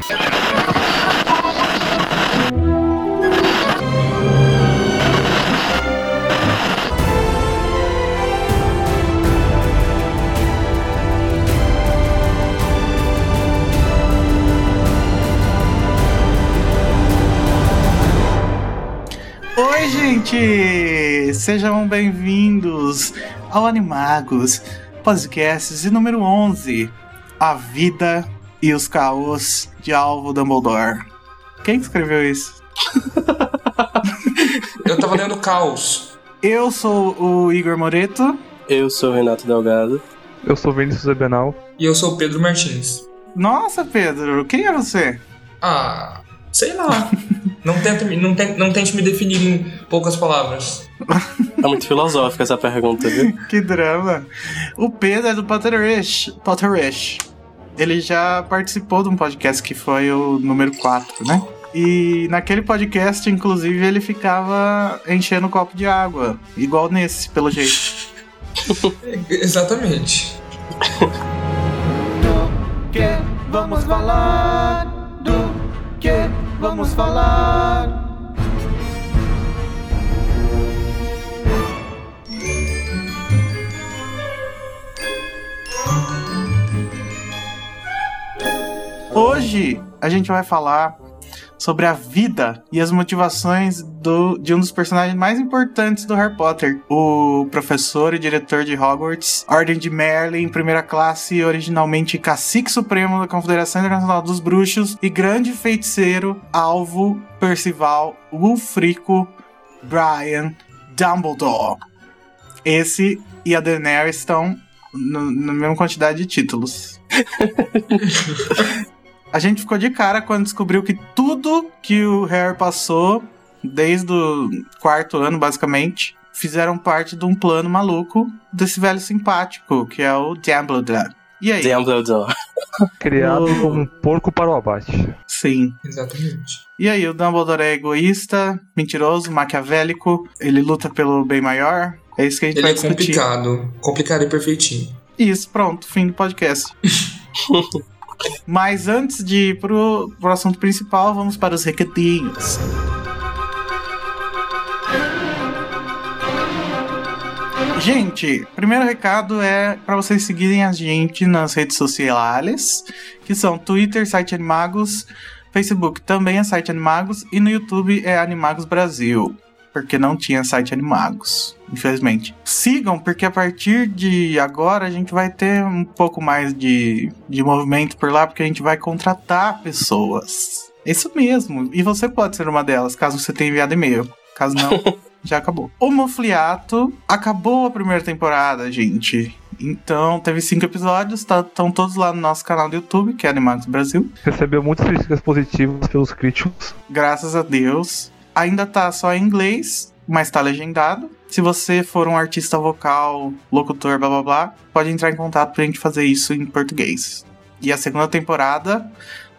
Oi, gente! Sejam bem-vindos ao Animagos, de número 11, A Vida e os Caos de Alvo Dumbledore. Quem escreveu isso? Eu tava lendo Caos. Eu sou o Igor Moreto. Eu sou o Renato Delgado. Eu sou Vinícius Ebenal. E eu sou o Pedro Martins. Nossa, Pedro, quem é você? Ah, sei lá. não, tenta, me- não, não tente me definir em poucas palavras. É muito filosófica essa pergunta, viu? Que drama. O Pedro é do Potterish. Potterish. Ele já participou de um podcast que foi o número 4, né? E naquele podcast, inclusive, ele ficava enchendo o copo de água. Igual nesse, pelo jeito. Exatamente. que vamos falar? Do que vamos falar? Hoje a gente vai falar sobre a vida e as motivações do, de um dos personagens mais importantes do Harry Potter, o professor e diretor de Hogwarts, Ordem de Merlin, primeira classe, originalmente cacique supremo da Confederação Internacional dos Bruxos e grande feiticeiro, alvo Percival Wulfrico Brian Dumbledore. Esse e a Daenerys estão na mesma quantidade de títulos. A gente ficou de cara quando descobriu que tudo que o Harry passou, desde o quarto ano, basicamente, fizeram parte de um plano maluco desse velho simpático, que é o Dumbledore. E aí? Dumbledore. Criado como um porco para o abate. Sim. Exatamente. E aí, o Dumbledore é egoísta, mentiroso, maquiavélico, ele luta pelo bem maior. É isso que a gente Ele vai é discutir. complicado. Complicado e perfeitinho. Isso, pronto, fim do podcast. Mas antes de ir pro, pro assunto principal, vamos para os recadinhos. Gente, primeiro recado é para vocês seguirem a gente nas redes sociais, que são Twitter, site Animagos, Facebook também é site Animagos e no YouTube é Animagos Brasil, porque não tinha site Animagos, infelizmente. Sigam, porque a partir de agora a gente vai ter um pouco mais de, de movimento por lá, porque a gente vai contratar pessoas. Isso mesmo, e você pode ser uma delas, caso você tenha enviado e-mail. Caso não, já acabou. O Mofliato acabou a primeira temporada, gente. Então, teve cinco episódios, estão todos lá no nosso canal do YouTube, que é Animagos Brasil. Recebeu muitas críticas positivas pelos críticos. Graças a Deus. Ainda tá só em inglês, mas tá legendado. Se você for um artista vocal, locutor, blá blá blá, pode entrar em contato pra gente fazer isso em português. E a segunda temporada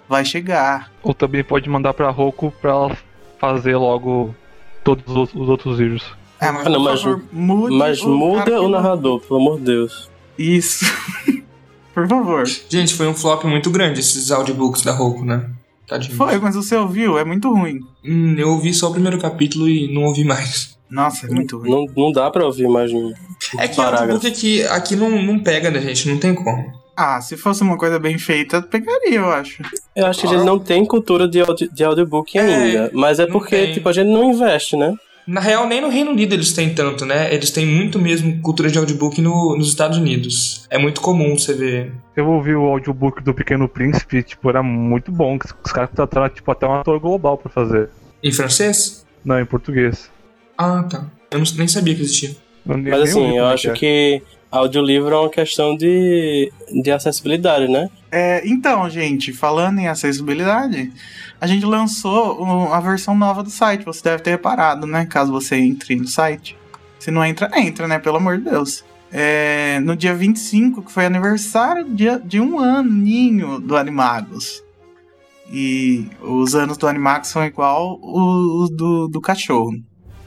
vai chegar. Ou também pode mandar pra Roku pra ela fazer logo todos os outros- os outros vídeos. É, mas, Ah, não, por mas- favor, mude Mas o muda o narrador, pelo amor de Deus. Isso. por favor. Gente, foi um flop muito grande esses audiobooks da Roku, né? Tadinho. Foi, mas você ouviu? É muito ruim. Hum, eu ouvi só o primeiro capítulo e não ouvi mais. Nossa, é muito ruim. Não, não dá pra ouvir mais um É que o parágrafo. audiobook aqui, aqui não, não pega da gente, não tem como. Ah, se fosse uma coisa bem feita, pegaria, eu acho. Eu acho que a gente não tem cultura de, audi de audiobook É, ainda. Mas é porque, tem. tipo, a gente não investe, né? Na real, nem no Reino Unido eles têm tanto, né? Eles têm muito mesmo cultura de audiobook no, nos Estados Unidos. É muito comum você ver. Eu ouvi o audiobook do Pequeno Príncipe, tipo, era muito bom. que Os caras contrataram, tipo, até um ator global pra fazer. Em francês? Não, em português. Ah, tá. Eu não- nem sabia que existia. Mas assim, eu é acho é. que audiolivro é uma questão de, de acessibilidade, né? É, então, gente, falando em acessibilidade, a gente lançou a versão nova do site. Você deve ter reparado, né? Caso você entre no site. Se não entra, entra, né? Pelo amor de Deus. É, no dia 25, que foi aniversário de, de um aninho do Animagos. E os anos do Animagos são igual os do, do cachorro.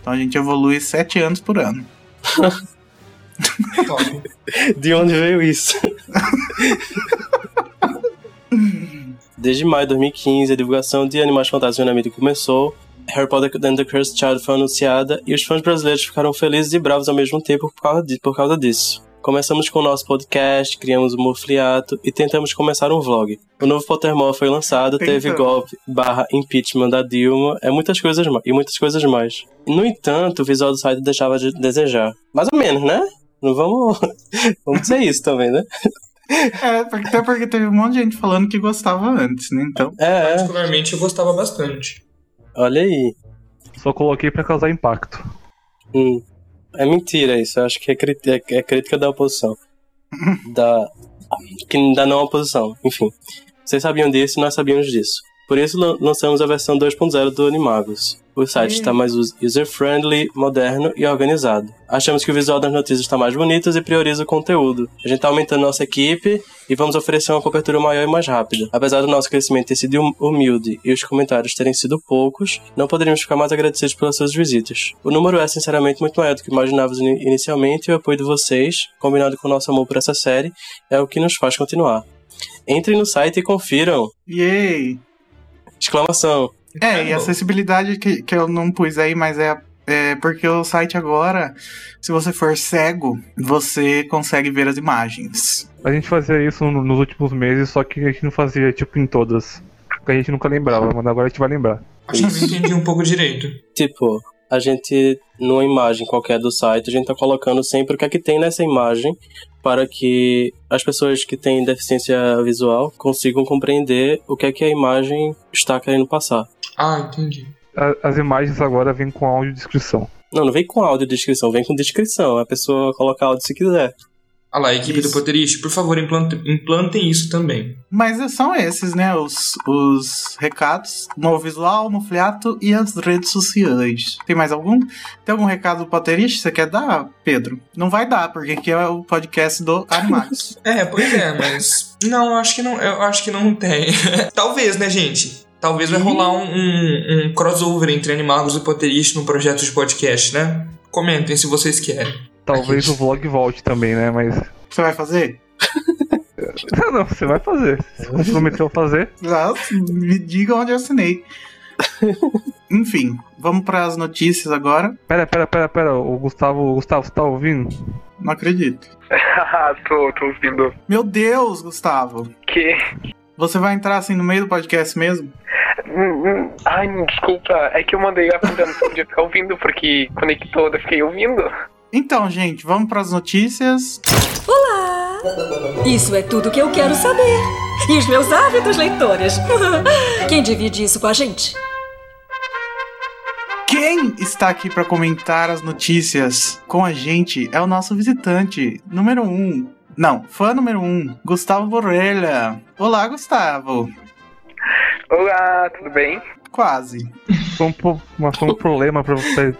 Então a gente evolui sete anos por ano. De onde veio isso? Desde maio de 2015, a divulgação de Animais Fantásticos na mídia começou, Harry Potter and the Cursed Child foi anunciada e os fãs brasileiros ficaram felizes e bravos ao mesmo tempo por causa, de, por causa disso. Começamos com o nosso podcast, criamos o Mofliato e tentamos começar um vlog. O novo Pottermore foi lançado, teve Tentamos. golpe barra impeachment da Dilma é muitas coisas e muitas coisas mais. No entanto, o visual do site deixava de desejar. Mais ou menos, né? Não vamos, vamos dizer isso também, né? É, até porque teve um monte de gente falando que gostava antes, né? Então. É, é, Particularmente eu gostava bastante. olha aí. Só coloquei pra causar impacto. Hum. É mentira isso, eu acho que é, cri- é- é crítica da oposição. da. Que da não oposição, enfim. Vocês sabiam disso e nós sabíamos disso. Por isso lan- lançamos a versão 2.0 do Animagos. O site está mais us- user-friendly, moderno e organizado. Achamos que o visual das notícias está mais bonito e prioriza o conteúdo. A gente está aumentando nossa equipe e vamos oferecer uma cobertura maior e mais rápida. Apesar do nosso crescimento ter sido hum- humilde e os comentários terem sido poucos, não poderíamos ficar mais agradecidos pelas suas visitas. O número é sinceramente muito maior do que imaginávamos ini- inicialmente e o apoio de vocês, combinado com o nosso amor por essa série, é o que nos faz continuar. Entrem no site e confiram! Yay! Exclamação! É, e a acessibilidade que, que eu não pus aí, mas é, é porque o site agora, se você for cego, você consegue ver as imagens. A gente fazia isso no- nos últimos meses, só que a gente não fazia, tipo, em todas. Porque a gente nunca lembrava, mas agora a gente vai lembrar. Acho que eu entendi um pouco direito. Tipo, a gente, numa imagem qualquer do site, a gente tá colocando sempre o que é que tem nessa imagem para que as pessoas que têm deficiência visual consigam compreender o que é que a imagem está querendo passar. Ah, entendi. As imagens agora vêm com audiodescrição. Não, não vem com áudio descrição, vem com descrição. A pessoa coloca áudio se quiser. Ah lá, equipe Isso. do Potterist, por favor, implantem, implantem isso também. Mas são esses, né? Os, os recados no visual, no fliato e as redes sociais. Tem mais algum? Tem algum recado do Potterist que você quer dar, Pedro? Não vai dar, porque aqui é o podcast do Animax. É, pois é, mas. Não, acho que não, eu acho que não tem. Talvez, né, gente? Talvez vai rolar um, um- um crossover entre Animagos e Potterist no projeto de podcast, né? Comentem se vocês querem. Talvez o vlog volte também, né? Mas. Você vai fazer? Não, não, você vai fazer. Se você prometeu fazer. Já me diga onde eu assinei. Enfim, vamos para as notícias agora. Pera, pera, pera, pera. O Gustavo, o Gustavo, você tá ouvindo? Não acredito. tô, tô ouvindo. Meu Deus, Gustavo. Que? Você vai entrar assim no meio do podcast mesmo? Hum, hum, Ai, desculpa. É que eu mandei a pergunta, não podia ficar ouvindo, porque conectou, eu fiquei ouvindo. Então, gente, vamos para as notícias. Isso é tudo que eu quero saber. E os meus ávidos leitores. Quem divide isso com a gente? Quem está aqui para comentar as notícias com a gente é o nosso visitante número um. Não, fã número um, Gustavo Borrelha. Olá, Gustavo. Olá, tudo bem? Quase. Foi um, mas foi um problema pra você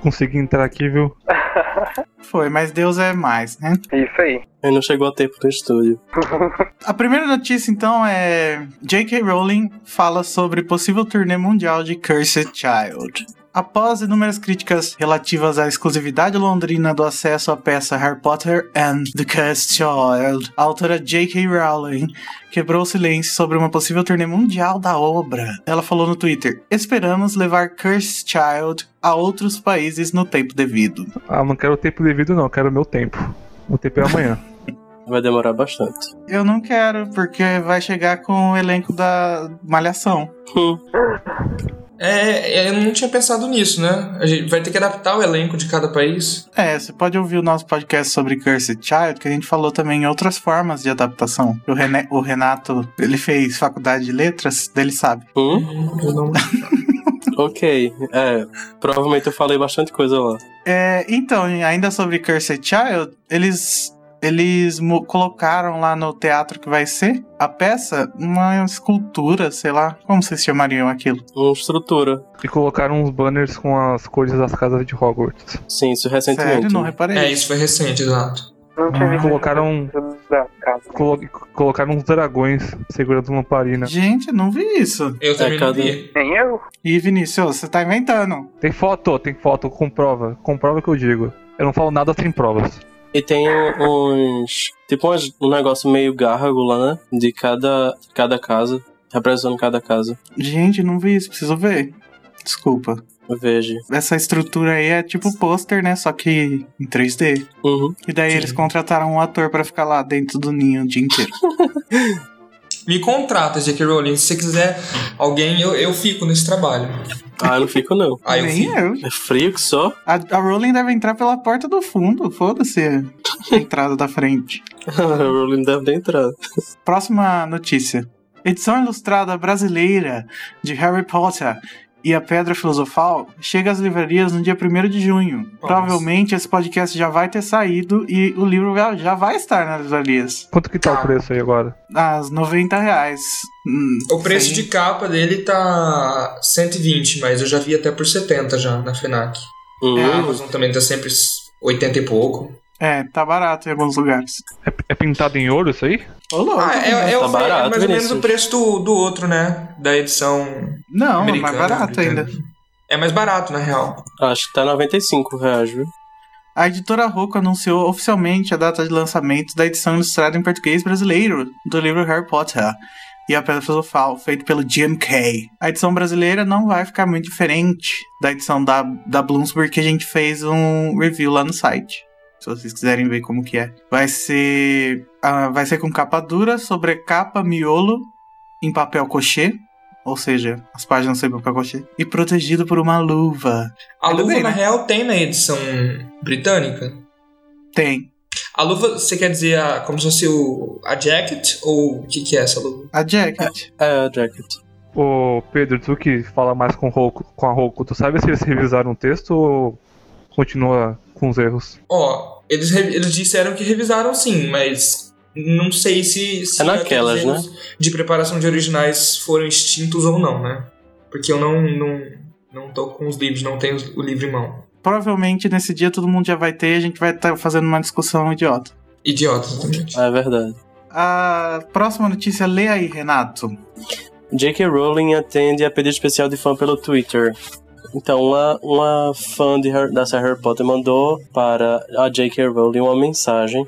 conseguir entrar aqui, viu? Foi, mas Deus é mais, né? Isso aí. Ele não chegou a tempo no estúdio. A primeira notícia, então, é. J.K. Rowling fala sobre possível turnê mundial de Cursed Child. Após inúmeras críticas relativas à exclusividade londrina do acesso à peça Harry Potter and the Cursed Child, a autora J.K. Rowling quebrou o silêncio sobre uma possível turnê mundial da obra. Ela falou no Twitter: Esperamos levar Cursed Child a outros países no tempo devido. Ah, não quero o tempo devido, não. Quero o meu tempo. O tempo é amanhã. Vai demorar bastante. Eu não quero, porque vai chegar com o elenco da Malhação. Hum, É, eu não tinha pensado nisso, né? A gente vai ter que adaptar o elenco de cada país. É, você pode ouvir o nosso podcast sobre Cursed Child, que a gente falou também em outras formas de adaptação. O, René- o Renato, ele fez faculdade de letras, dele sabe. hum, Eu não- ok. É, provavelmente eu falei bastante coisa lá. É, então, e ainda sobre Cursed Child, eles eles colocaram lá no teatro que vai ser a peça uma escultura, sei lá, como vocês chamariam aquilo? Uma estrutura. E colocaram uns banners com as cores das casas de Hogwarts. Sim, isso recentemente. Sério, não né? reparei. É, isso foi recente, exato. Não tinha visto Colocaram, isso da casa. colo- colocaram uns dragões segurando lamparina. Gente, não vi isso. Eu também cada- não vi. Nem eu. E Vinícius, você tá inventando. Tem foto, tem foto, com prova. Com prova que eu digo. Eu não falo nada sem provas. E tem uns. Tipo umas- um negócio meio gárgula, né? De cada, cada casa. representando cada casa. Gente, não vi isso, preciso ver. Desculpa. Veja. Essa estrutura aí é tipo pôster, né? Só que em 3D. Uhum. E daí Sim. eles contrataram um ator pra ficar lá dentro do ninho o dia inteiro. Me contrata, J.K. Rowling. Se você quiser alguém, eu, eu fico nesse trabalho. Ah, eu não fico não. Aí eu Nem fico. eu. É frio que só. A, a Rowling deve entrar pela porta do fundo. Foda-se a entrada da frente. A Rowling deve ter entrado. Próxima notícia. Edição ilustrada brasileira de Harry Potter e a Pedra Filosofal chega às livrarias no dia 1 de junho. Provavelmente esse podcast já vai ter saído e o livro já- vai estar nas livrarias. Quanto que tá o preço aí agora? Às 90 reais. Hum, O preço de capa dele tá 120, mas eu já vi até por 70 já na FENAC. Hum. A Amazon também tá sempre 80 e pouco. É, tá barato em alguns lugares. É, é pintado em ouro isso aí? Ô, louco. Ah, é, é, Tá o- barato, é mais ou menos o preço do, do outro, né? Da edição Não, é americana. mais barato ainda. É mais barato, na real. Acho que tá 95 reais, viu? A editora Rocco anunciou oficialmente a data de lançamento da edição ilustrada em português brasileiro do livro Harry Potter e a Pedra Filosofal, feito pelo GMK. A edição brasileira não vai ficar muito diferente da edição da, da Bloomsbury que a gente fez um review lá no site. Se vocês quiserem ver como que é. Vai ser, ah, vai ser com capa dura, sobre capa miolo em papel cochê. Ou seja, as páginas são em papel cochê. E protegido por uma luva. A luva, bem, na né? real, tem na edição britânica. Tem. A luva, você quer dizer a, como se fosse o, a jacket? Ou o que, que é essa luva? A jacket. É, Jacket. Ô, Pedro, tu que fala mais com, Roku- com a Roku, tu sabe se eles revisaram o texto ou continua com os erros? Ó, eles, eles disseram que revisaram sim, mas não sei se, se É naquelas, aqueles erros de preparação de originais foram extintos ou não, né? Porque eu não, não, não tô com os livros, não tenho o livro em mão. Provavelmente nesse dia todo mundo já vai ter e a gente vai estar fazendo uma discussão idiota. Idiota, exatamente. É verdade. A próxima notícia, lê aí, Renato. J.K. Rowling atende a pedido especial de fã pelo Twitter. Então, uma, uma fã de Har- da série Harry Potter mandou para a J.K. Rowling uma mensagem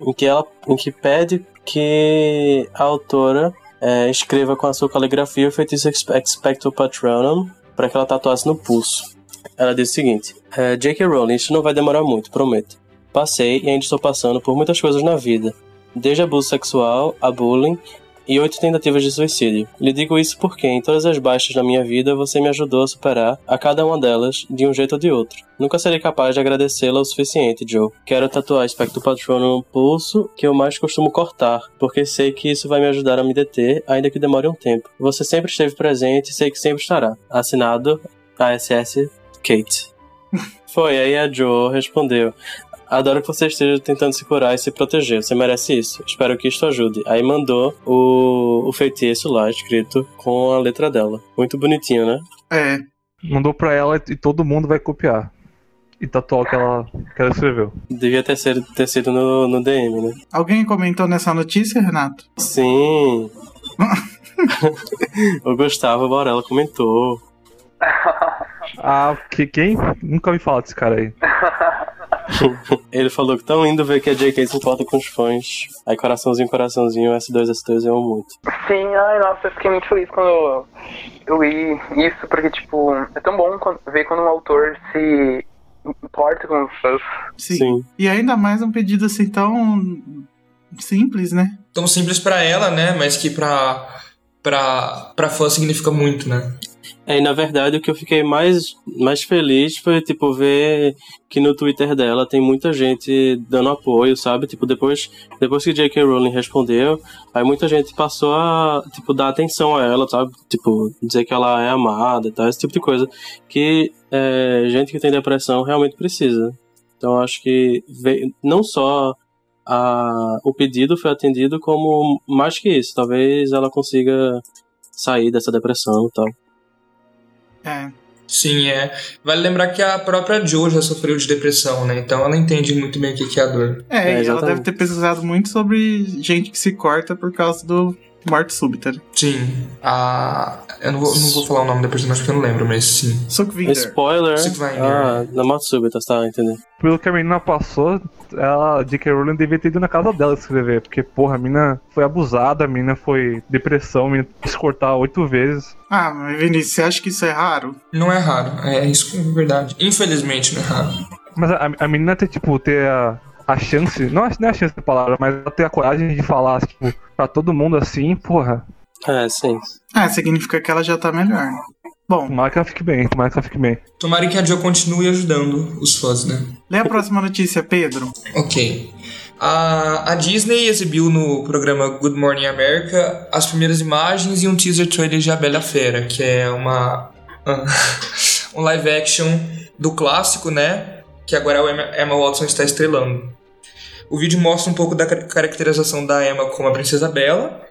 em que ela em que pede que a autora eh, escreva com a sua caligrafia o feitiço Ex- Expecto Patronum para que ela tatuasse no pulso. Ela disse o seguinte: eh, J.K. Rowling, isso não vai demorar muito, prometo. Passei e ainda estou passando por muitas coisas na vida, desde abuso sexual a bullying e oito tentativas de suicídio. Lhe digo isso porque, em todas as baixas da minha vida, você me ajudou a superar a cada uma delas, de um jeito ou de outro. Nunca serei capaz de agradecê-la o suficiente, Joe. Quero tatuar Spectro Patrono no pulso, que eu mais costumo cortar, porque sei que isso vai me ajudar a me deter, ainda que demore um tempo. Você sempre esteve presente e sei que sempre estará. Assinado, ASS Kate. Foi, aí a Joe respondeu. Adoro que você esteja tentando se curar e se proteger. Você merece isso. Espero que isto ajude. Aí mandou o, o feitiço lá, escrito com a letra dela. Muito bonitinho, né? É, Mandou pra ela e todo mundo vai copiar. E tatuar o que ela, que ela escreveu. Devia ter sido, ter sido no, no DM, né? alguém comentou nessa notícia, Renato? Sim. o Gustavo Borella comentou. Ah, que, quem? Nunca ouvi falar desse cara aí. Ele falou que tão lindo ver que a JK se importa com os fãs. Aí coraçãozinho, coraçãozinho, S2, S2 eu amo muito. Sim, ai, nossa, eu fiquei muito feliz quando eu li isso, porque, tipo, é tão bom quando- ver quando um autor se importa com os fãs. Sim. Sim. E ainda mais um pedido assim tão simples, né? Tão simples pra ela, né? Mas que pra, pra, pra fã significa muito, né? É, e na verdade o que eu fiquei mais, mais feliz foi, tipo, ver que no Twitter dela tem muita gente dando apoio, sabe? Tipo, depois, depois que J.K. Rowling respondeu, aí muita gente passou a, tipo, dar atenção a ela, sabe? Tipo, dizer que ela é amada e tal, esse tipo de coisa. Que é, gente que tem depressão realmente precisa. Então acho que veio, não só a, o pedido foi atendido, como mais que isso. Talvez ela consiga sair dessa depressão e tal. É. Sim, é. Vale lembrar que a própria Jo já sofreu de depressão, né? Então ela entende muito bem o que é a dor. É, É, e ela deve ter pesquisado muito sobre gente que se corta por causa do Morte súbita. né? Sim. A. Eu não vou, não vou falar o nome da personagem porque eu não lembro, mas sim. Suckvinder. Spoiler. Ah, na morte súbita, tá, entendendo. Pelo que a menina passou, ela, a J.K. Rowling devia ter ido na casa dela escrever, porque, porra, a menina foi abusada, a menina foi depressão, a menina quis cortar oito vezes. Ah, mas Vinícius, você acha que isso é raro? Não é raro. É isso que é verdade. Infelizmente não é raro. Mas a, a menina ter, tipo, ter a, a chance, não, é- não é a chance da palavra, mas ela ter a coragem de falar, tipo, pra todo mundo assim, porra, É, sim. Ah, significa que ela já tá melhor. Bom, tomara que ela fique bem, tomara que ela fique bem. Tomara que a Jo continue ajudando os fãs, né? lê a próxima notícia, Pedro. Ok. A, a Disney exibiu no programa Good Morning America as primeiras imagens e um teaser trailer de A Bela Fera, que é uma um live action do clássico, né? Que agora a Emma, Watson está estrelando. O vídeo mostra um pouco da car- caracterização da Emma como a Princesa Bela,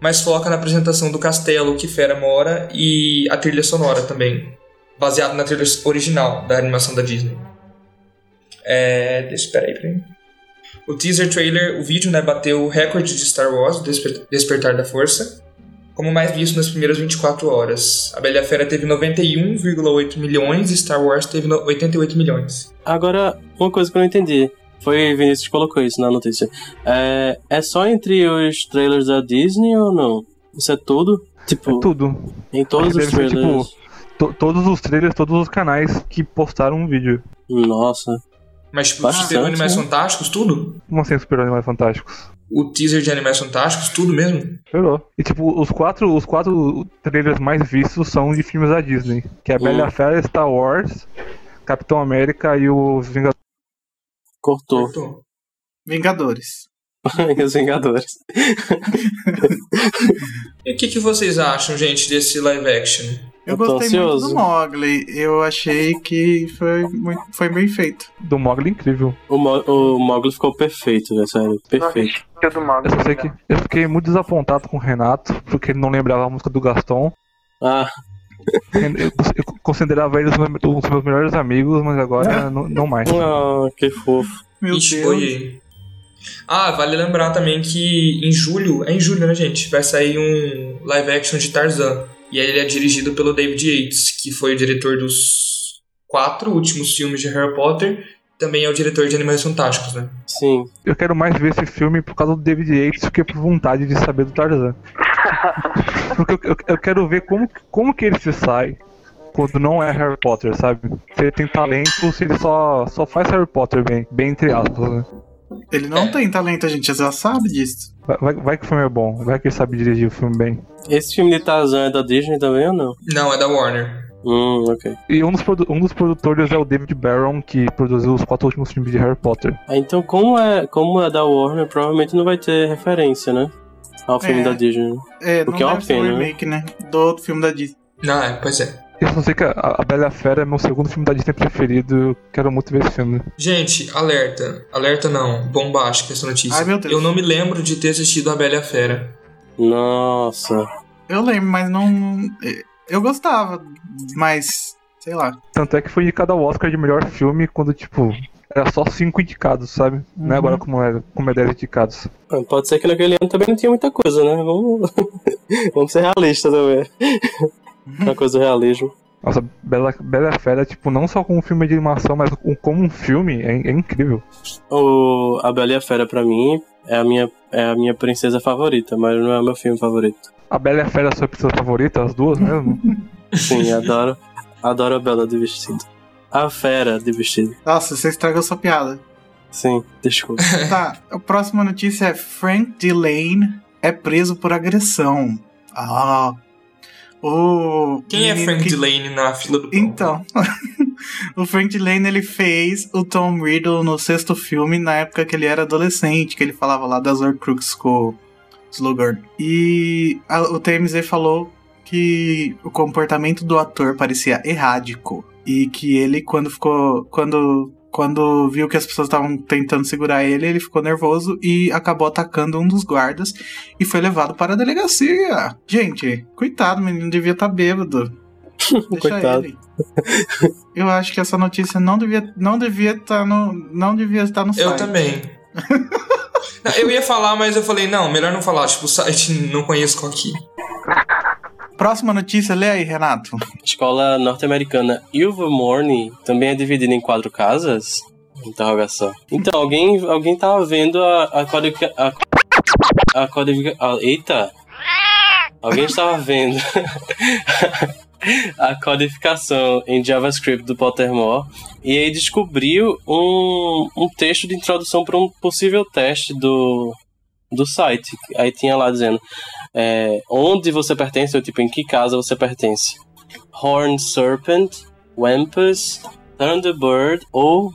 mas foca na apresentação do castelo que Fera mora e a trilha sonora também, baseado na trilha original da animação da Disney. É, deixa. O teaser trailer, o vídeo, né, bateu o recorde de Star Wars, Desper- Despertar da Força, como mais visto nas primeiras 24 horas. A Bela Fera teve 91,8 milhões e Star Wars teve no- 88 milhões. Agora, uma coisa que eu não entendi. Foi Vinícius que colocou isso na notícia. É, é só entre os trailers da Disney ou não? Isso é tudo? Tipo, É tudo. em todos os deve ser, trailers. tipo, To- todos os trailers, todos os canais que postaram um vídeo. Nossa. Mas, tipo, Bastante, superou Animais né? Fantásticos, tudo? Como assim, super animais fantásticos? O teaser de Animais Fantásticos, tudo mesmo? Esperou. E tipo, os quatro, os quatro trailers mais vistos são de filmes da Disney. Que é a Bela e a Fera, Star Wars, Capitão América e os Vingadores. Cortou. Cortou. Vingadores. E os Vingadores. E o que, que vocês acham, gente, desse live action? Eu Eu gostei muito ansioso. do Mogli. Eu achei que foi, muito, foi bem feito. Do Mogli incrível. O, Mo o Mogli ficou perfeito, né? Sério, perfeito. Eu. Eu sei que eu fiquei muito desapontado com o Renato, porque ele não lembrava a música do Gaston. Ah, Eu, eu considerava ele um dos meus, melhores amigos, mas agora não, não mais. ah, que fofo. Meu Ixi, Deus. Ah, vale lembrar também que em julho, é em julho, né, gente? Vai sair um live action de Tarzan. E aí ele é dirigido pelo David Yates, que foi o diretor dos quatro últimos filmes de Harry Potter. Também é o diretor de Animais Fantásticos, né? Sim. Eu quero mais ver esse filme por causa do David Yates do que por vontade de saber do Tarzan. Porque eu, eu- eu quero ver como, como que ele se sai quando não é Harry Potter, sabe? Se ele tem talento, se ele só, só faz Harry Potter bem, bem entre aspas, né? Ele não É. tem talento, a gente já sabe disso. Vai, vai, que o filme é bom, vai que ele sabe dirigir o filme bem. Esse filme de Tarzan é da Disney também ou não? Não, é da Warner. Hum, ok. E um dos, um dos produtores é o David Barron, que produziu os quatro últimos filmes de Harry Potter. Ah, Então, como é, como é da Warner, provavelmente não vai ter referência, né? Ao filme É. da Disney. É, O não que é uma deve ser um pena, né? remake, né? Do outro filme da Disney. Não, é, pois é. Eu só sei que a, a Bela e a Fera é meu segundo filme da Disney preferido, eu quero muito ver esse filme. Gente, alerta. Alerta não, bombástica essa notícia. Ai, meu Deus. Eu não me lembro de ter assistido A Bela e a Fera. Nossa. Eu lembro, mas não. Eu gostava, mas. Sei lá. Tanto é que foi indicado ao Oscar de melhor filme quando, tipo, era só cinco indicados, sabe? Não é agora como é, como é 10 indicados. Ah, Pode ser que naquele ano também não tinha muita coisa, né? Vamos, Vamos ser realistas também. Uma coisa do realismo. Nossa, Bela, Bela e a Fera, tipo, não só como um filme de animação, mas com- como um filme, é, é incrível. O A Bela e a Fera, pra mim, é a, minha, é a minha princesa favorita, mas não é o meu filme favorito. A Bela e a Fera é a sua princesa favorita, as duas mesmo? Sim, adoro, adoro a Bela de vestido. A Fera de vestido. Nossa, você estragou sua piada. Sim, desculpa. Tá, a próxima notícia é Frank Delane é preso por agressão. Ah. O Quem é Frank que- Delane na fila do pão? Então, o Frank Delane ele fez o Tom Riddle no sexto filme na época que ele era adolescente, que ele falava lá das Horcrux com o Slughorn. E a- o TMZ falou que o comportamento do ator parecia errático e que ele quando ficou quando quando viu que as pessoas estavam tentando segurar ele, ele ficou nervoso e acabou atacando um dos guardas e foi levado para a delegacia. Gente, coitado, o menino devia estar bêbado. Deixa Coitado. ele. Eu acho que essa notícia não devia não devia estar no não devia estar no site. Eu também. Eu ia falar, mas eu falei, não, melhor não falar. Tipo, o site não conheço aqui. Próxima notícia, lê aí, Renato. Escola norte-americana Ilvermorny também é dividida em quatro casas? Interrogação. Então, alguém, alguém tava vendo a, a codifica... A, a- eita! Alguém estava vendo a codificação em JavaScript do Pottermore e aí descobriu um, um texto de introdução para um possível teste do, do site. Aí tinha lá dizendo é, onde você pertence, ou tipo, em que casa você pertence. Horned Serpent, Wampus, Thunderbird ou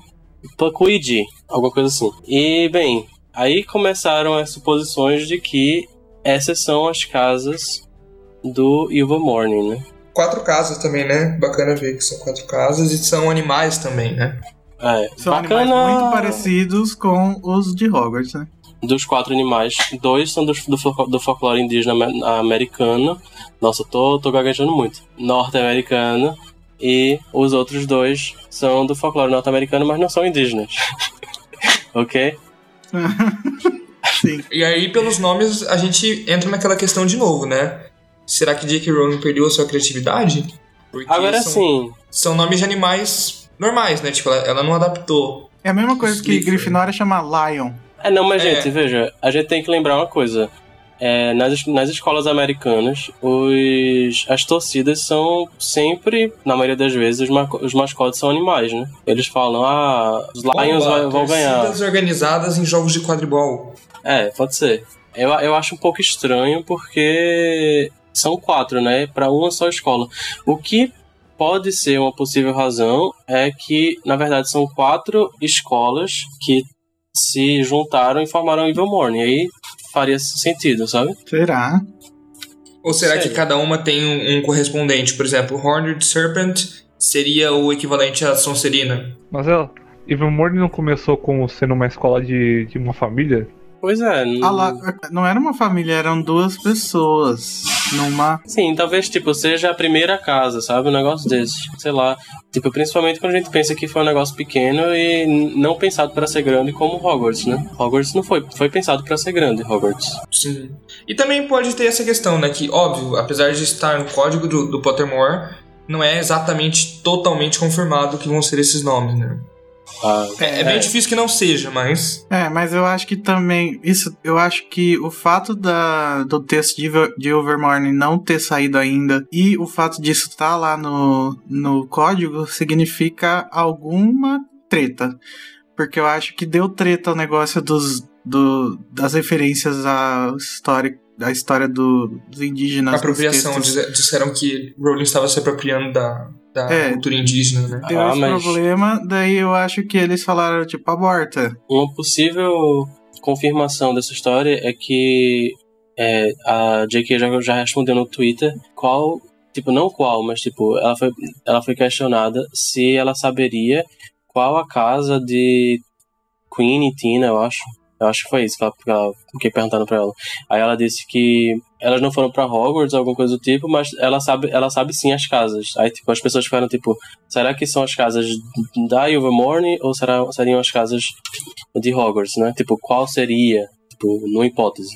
Puckwidgee, alguma coisa assim. E, bem, aí começaram as suposições de que essas são as casas do Evil Morning, né? Quatro casas também, né? Bacana ver que são quatro casas e são animais também, né? É, São bacana. animais muito parecidos com os de Hogwarts, né? Dos quatro animais, dois são do, fol- do folclore indígena amer- americano. Nossa, eu tô, tô gaguejando muito. Norte-americano. E os outros dois são do folclore norte-americano, mas não são indígenas. ok? Sim. E aí, pelos nomes, a gente entra naquela questão de novo, né? Será que J.K. Rowling perdeu a sua criatividade? Porque Agora são, sim, São nomes de animais normais, né? Tipo, ela, ela não adaptou. É a mesma coisa que. Grifinória chama Lion. É, não, mas É. gente, veja, a gente tem que lembrar uma coisa. É, nas, nas escolas americanas, os, as torcidas são sempre, na maioria das vezes, os, ma- os mascotes são animais, né? Eles falam, ah, os Lions Oba, vão ganhar. torcidas organizadas em jogos de quadribol. É, pode ser. Eu, eu acho um pouco estranho porque são quatro, né? Pra uma só escola. O que pode ser uma possível razão é que, na verdade, são quatro escolas que se juntaram e formaram Evil Morning. Aí faria sentido, sabe? Será? Ou será Sei. que cada uma tem um, um correspondente? Por exemplo, Horned Serpent seria o equivalente a Sonserina. Mas ela, Evermore não começou como sendo uma escola de, de uma família? Pois é. Ah lá, não era uma família, eram duas pessoas numa. Sim, talvez, tipo, seja a primeira casa, sabe? Um negócio desses. Sei lá. Tipo, principalmente quando a gente pensa que foi um negócio pequeno e não pensado pra ser grande como Hogwarts, né? Hogwarts não foi. Foi pensado pra ser grande, Hogwarts. Sim. E também pode ter essa questão, né? Que, óbvio, apesar de estar no código do, do Pottermore, não é exatamente totalmente confirmado que vão ser esses nomes, né? Ah, É, é bem difícil que não seja, mas. É, mas eu acho que também. Isso, eu acho que o fato da, do texto de, de Overmorning não ter saído ainda e o fato disso estar lá no, no código significa alguma treta. Porque eu acho que deu treta o negócio dos, do, das referências à história, à história do, dos indígenas. dos apropriação. Disseram que Rowling estava se apropriando da, da É. cultura indígena, né? Deu Ah, esse mas- problema, daí eu acho que eles falaram, tipo, aborta. Uma possível confirmação dessa história é que é, a J.K. já, já respondeu no Twitter qual, tipo, não qual, mas tipo, ela foi, ela foi questionada se ela saberia qual a casa de Queen e Tina, eu acho. Eu acho que foi isso que ela, que ela fiquei perguntando pra ela. Aí ela disse que elas não foram pra Hogwarts ou alguma coisa do tipo, mas ela sabe, ela sabe sim as casas. Aí, tipo, as pessoas ficaram tipo, será que são as casas da Ilvermorny ou será, seriam as casas de Hogwarts, né? Tipo, qual seria? Tipo, numa hipótese.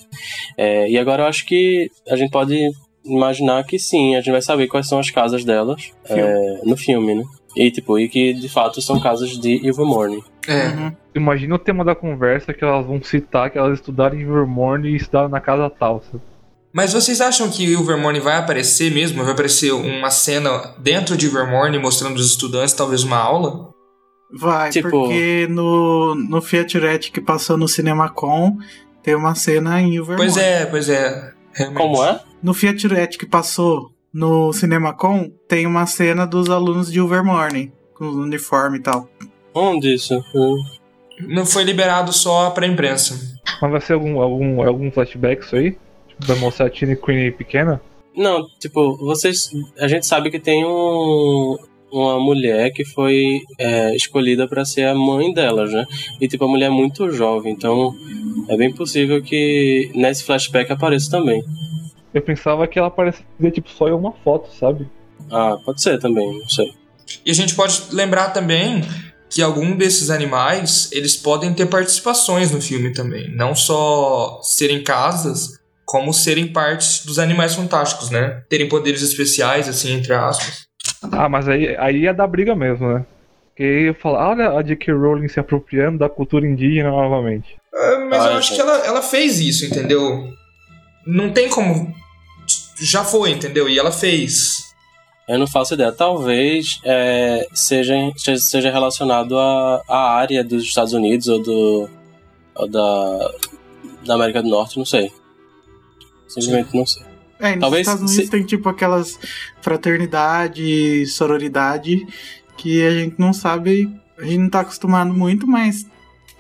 É, e agora eu acho que a gente pode imaginar que sim, a gente vai saber quais são as casas delas é, no filme, né? E, tipo, e que de fato são casas de Ilvermorny. É. Uhum. Imagina o tema da conversa que elas vão citar que elas estudaram em Evermore e estudaram na casa tal. sabe? Mas vocês acham que o Vermorny vai aparecer mesmo? Vai aparecer uma cena dentro de Vermorny mostrando os estudantes, talvez uma aula? Vai, Tipo- porque no, no Fiaturette que passou no CinemaCon tem uma cena em Ilvermorny. Pois é, pois é. Realmente. Como é? No Fiaturette que passou no CinemaCon tem uma cena dos alunos de Ilvermorny com o uniforme e tal. Onde isso? Hum. Não foi liberado só pra imprensa. Mas vai ser algum, algum, algum flashback isso aí? Tipo, vai mostrar a Tina e Queen pequena? Não, tipo, vocês. A gente sabe que tem um, uma mulher que foi é, escolhida pra ser a mãe delas, né? E, tipo, a mulher é muito jovem, então é bem possível que nesse flashback apareça também. Eu pensava que ela aparecia tipo só em uma foto, sabe? Ah, pode ser também, não sei. E a gente pode lembrar também que algum desses animais eles podem ter participações no filme também, não só serem casas, como serem partes dos animais fantásticos, né? Terem poderes especiais, assim, entre aspas. Ah, mas aí, aí é da briga mesmo, né? Porque eu falo, olha a J.K. Rowling se apropriando da cultura indígena novamente. Ah, mas Ah, eu acho gente. que ela, ela fez isso, entendeu? Não tem como. Já foi, entendeu? E ela fez. Eu não faço ideia. Talvez é, seja, seja relacionado à, à área dos Estados Unidos ou, do, ou da, da América do Norte, não sei. Simplesmente não sei. É, nos Talvez Estados Unidos se- tem tipo aquelas fraternidade, sororidade que a gente não sabe, a gente não tá acostumado muito, mas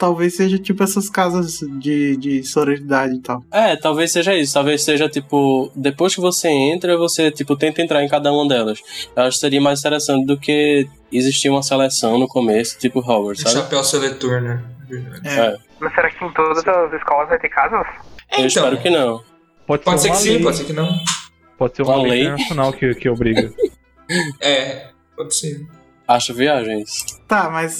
talvez seja tipo essas casas de, de sororidade e tal. É, talvez seja isso. Talvez seja, tipo, depois que você entra, você, tipo, tenta entrar em cada uma delas. Eu acho que seria mais interessante do que existir uma seleção no começo, tipo Hogwarts, sabe? Chapéu seletor, né? Verdade. É. Mas será que em todas as escolas vai ter casas? Eu Então, espero que não. Pode, Pode ser que uma sim, lei, pode ser que não. pode ser uma, Uma lei, lei. internacional que, que obriga. É, pode ser. Acho viagens. Tá, mas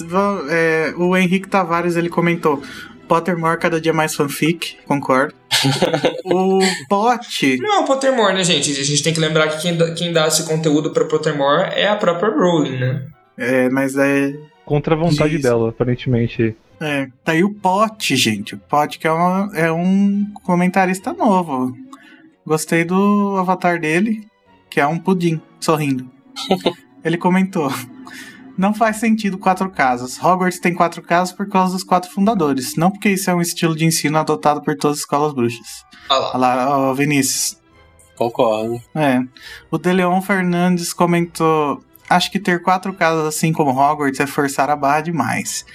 é, o Henrique Tavares ele comentou. Pottermore cada dia mais fanfic, concordo. o Pote, Não, o Pottermore, né, gente? A gente tem que lembrar que quem dá, quem dá esse conteúdo pra Pottermore é a própria Rowling, né? é, mas é, Contra a vontade Isso. dela, aparentemente. é. Tá aí o Pote, gente. O Pote que é, uma- é um comentarista novo. Gostei do avatar dele, que é um pudim, sorrindo. Ele comentou. Não faz sentido quatro casas. Hogwarts tem quatro casas por causa dos quatro fundadores, não porque isso é um estilo de ensino adotado por todas as escolas bruxas. Olha lá. Olha lá, ó, Vinícius. Concordo. É. O Deleon Fernandes comentou: Acho que ter quatro casas assim como Hogwarts é forçar a barra demais.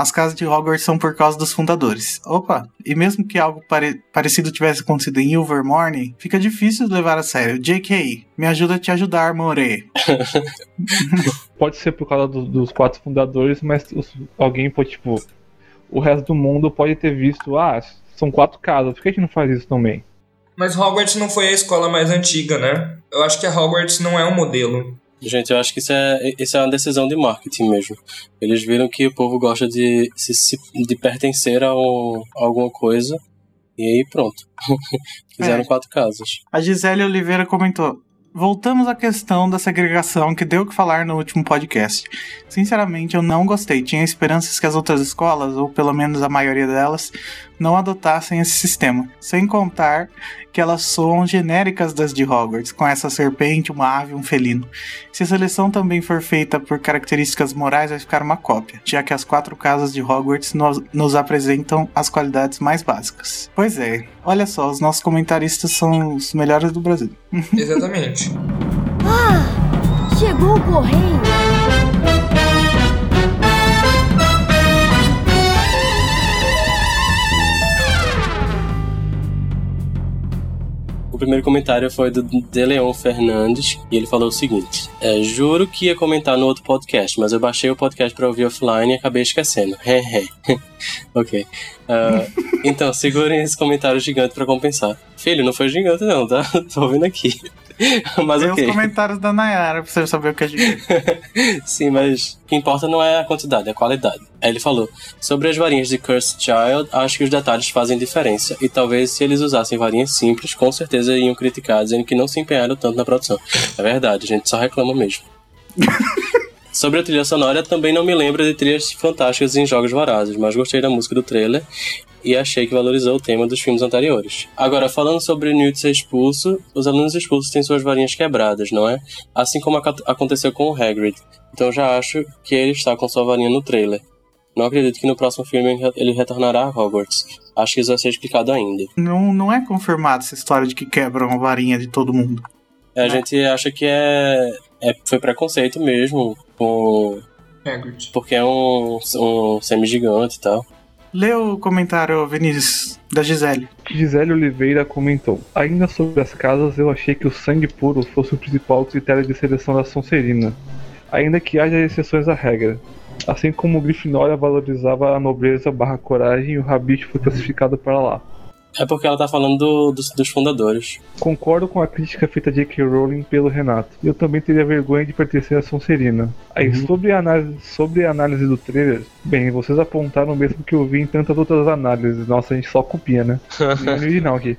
As casas de Hogwarts são por causa dos fundadores. Opa, e mesmo que algo pare- parecido tivesse acontecido em Ilvermorny, fica difícil de levar a sério. JK, me ajuda a te ajudar, More. Pode ser por causa do- dos quatro fundadores, mas os- alguém pode, tipo. O resto do mundo pode ter visto, ah, são quatro casas, por que a gente não faz isso também? Mas Hogwarts não foi a escola mais antiga, né? Eu acho que a Hogwarts não é um modelo. Gente, eu acho que isso é, isso é uma decisão de marketing mesmo. Eles viram que o povo gosta de, de pertencer a, um- a alguma coisa. E aí pronto. Fizeram É. quatro casas. A Gisele Oliveira comentou: Voltamos à questão da segregação que deu o que falar no último podcast. Sinceramente, eu não gostei. Tinha esperanças que as outras escolas, ou pelo menos a maioria delas, não adotassem esse sistema. Sem contar que elas soam genéricas das de Hogwarts, com essa serpente, uma ave um felino. Se a seleção também for feita por características morais, vai ficar uma cópia, já que as quatro casas de Hogwarts nos, nos apresentam as qualidades mais básicas. Pois é, olha só, os nossos comentaristas são os melhores do Brasil. Exatamente. Chegou o correio. O primeiro comentário foi do Deleon Fernandes e ele falou o seguinte: é, Juro que ia comentar no outro podcast, mas eu baixei o podcast pra ouvir offline e acabei esquecendo. ok. Ah, então, segurem esse comentário gigante pra compensar. Filho, não foi gigante, não, tá? Tô ouvindo aqui. mas ok. os comentários da Nayara pra você saber o que é gigante. Sim, mas o que importa não é a quantidade, é a qualidade. Aí ele falou: Sobre as varinhas de Cursed Child, acho que os detalhes fazem diferença. E talvez se eles usassem varinhas simples, com certeza iriam criticar, dizendo que não se empenharam tanto na produção. É verdade, a gente só reclama mesmo. Sobre a trilha sonora, também não me lembro de trilhas fantásticas em Jogos Vorazes, mas gostei da música do trailer e achei que valorizou o tema dos filmes anteriores. Agora, falando sobre Newt ser expulso, os alunos expulsos têm suas varinhas quebradas, não é? Assim como aconteceu com o Hagrid. Então já acho que ele está com sua varinha no trailer. Não acredito que no próximo filme ele re- ele retornará a Hogwarts. Acho que isso vai ser explicado ainda. Não, não é confirmado essa história de que quebram a varinha de todo mundo. A gente acha que é, é foi preconceito mesmo, com, Hagrid. porque é um, um semi-gigante e tal. Lê o comentário, Vinícius, da Gisele. Gisele Oliveira comentou: Ainda sobre as casas, eu achei que o sangue puro fosse o principal critério de seleção da Sonserina, ainda que haja exceções à regra. Assim como o Grifinória valorizava a nobreza barra coragem, o Rabbit foi classificado para lá. É porque ela tá falando do- dos, dos fundadores. Concordo com a crítica feita de J.K. Rowling pelo Renato. Eu também teria vergonha de pertencer à Sonserina. Aí, sobre, a análise, sobre a análise do trailer, bem, vocês apontaram o mesmo que eu vi em tantas outras análises. Nossa, a gente só copia, né? Nem original aqui.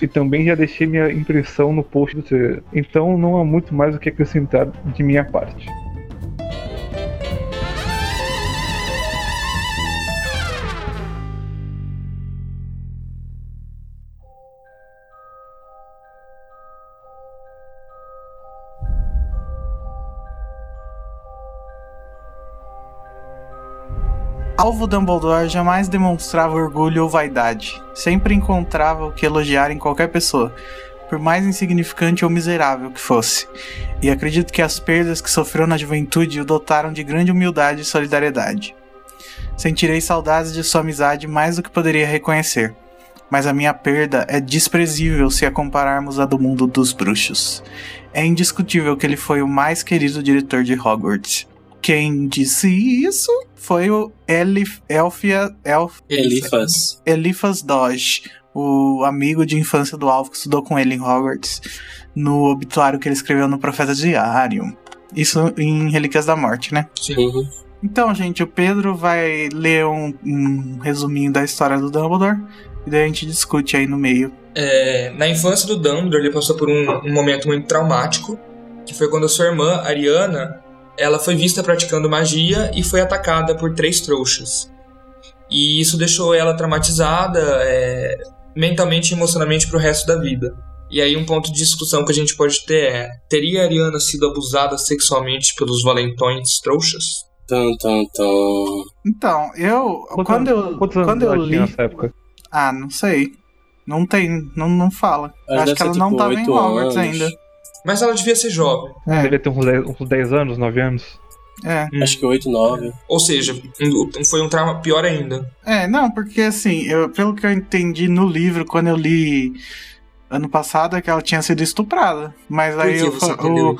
E também já deixei minha impressão no post do trailer. Então não há muito mais o que acrescentar de minha parte. Alvo Dumbledore jamais demonstrava orgulho ou vaidade. Sempre encontrava o que elogiar em qualquer pessoa, por mais insignificante ou miserável que fosse. E acredito que as perdas que sofreu na juventude o dotaram de grande humildade e solidariedade. Sentirei saudades de sua amizade mais do que poderia reconhecer, mas a minha perda é desprezível se a compararmos à do mundo dos bruxos. É indiscutível que ele foi o mais querido diretor de Hogwarts. Quem disse isso foi o Elif, Elfia, Elf, Elifas. Eliphas Dodge, o amigo de infância do Alvo que estudou com ele em Hogwarts, no obituário que ele escreveu no Profeta Diário. Isso em Relíquias da Morte, né? Sim. Então, gente, o Pedro vai ler um, um resuminho da história do Dumbledore e daí a gente discute aí no meio. É, na infância do Dumbledore, ele passou por um, um momento muito traumático, que foi quando a sua irmã, Ariana, ela foi vista praticando magia e foi atacada por três trouxas. E isso deixou ela traumatizada é, mentalmente e emocionalmente pro resto da vida. E aí um ponto de discussão que a gente pode ter é, teria a Ariana sido abusada sexualmente pelos valentões trouxas? Tum, tum, tum. Então, eu. Quantos quando anos- eu, quando eu li. nessa época? Ah, não sei. Não tem. Não, não fala. Acho que ela ser, não tipo, tava em Hogwarts anos. ainda. Mas ela devia ser jovem. É, Devia ter uns 10, uns 10 anos, 9 anos. é. Acho que 8, 9. Ou seja, foi um trauma pior ainda. É, não, porque assim, eu, pelo que eu entendi no livro, quando eu li ano passado, é que ela tinha sido estuprada. Mas aí eu entendeu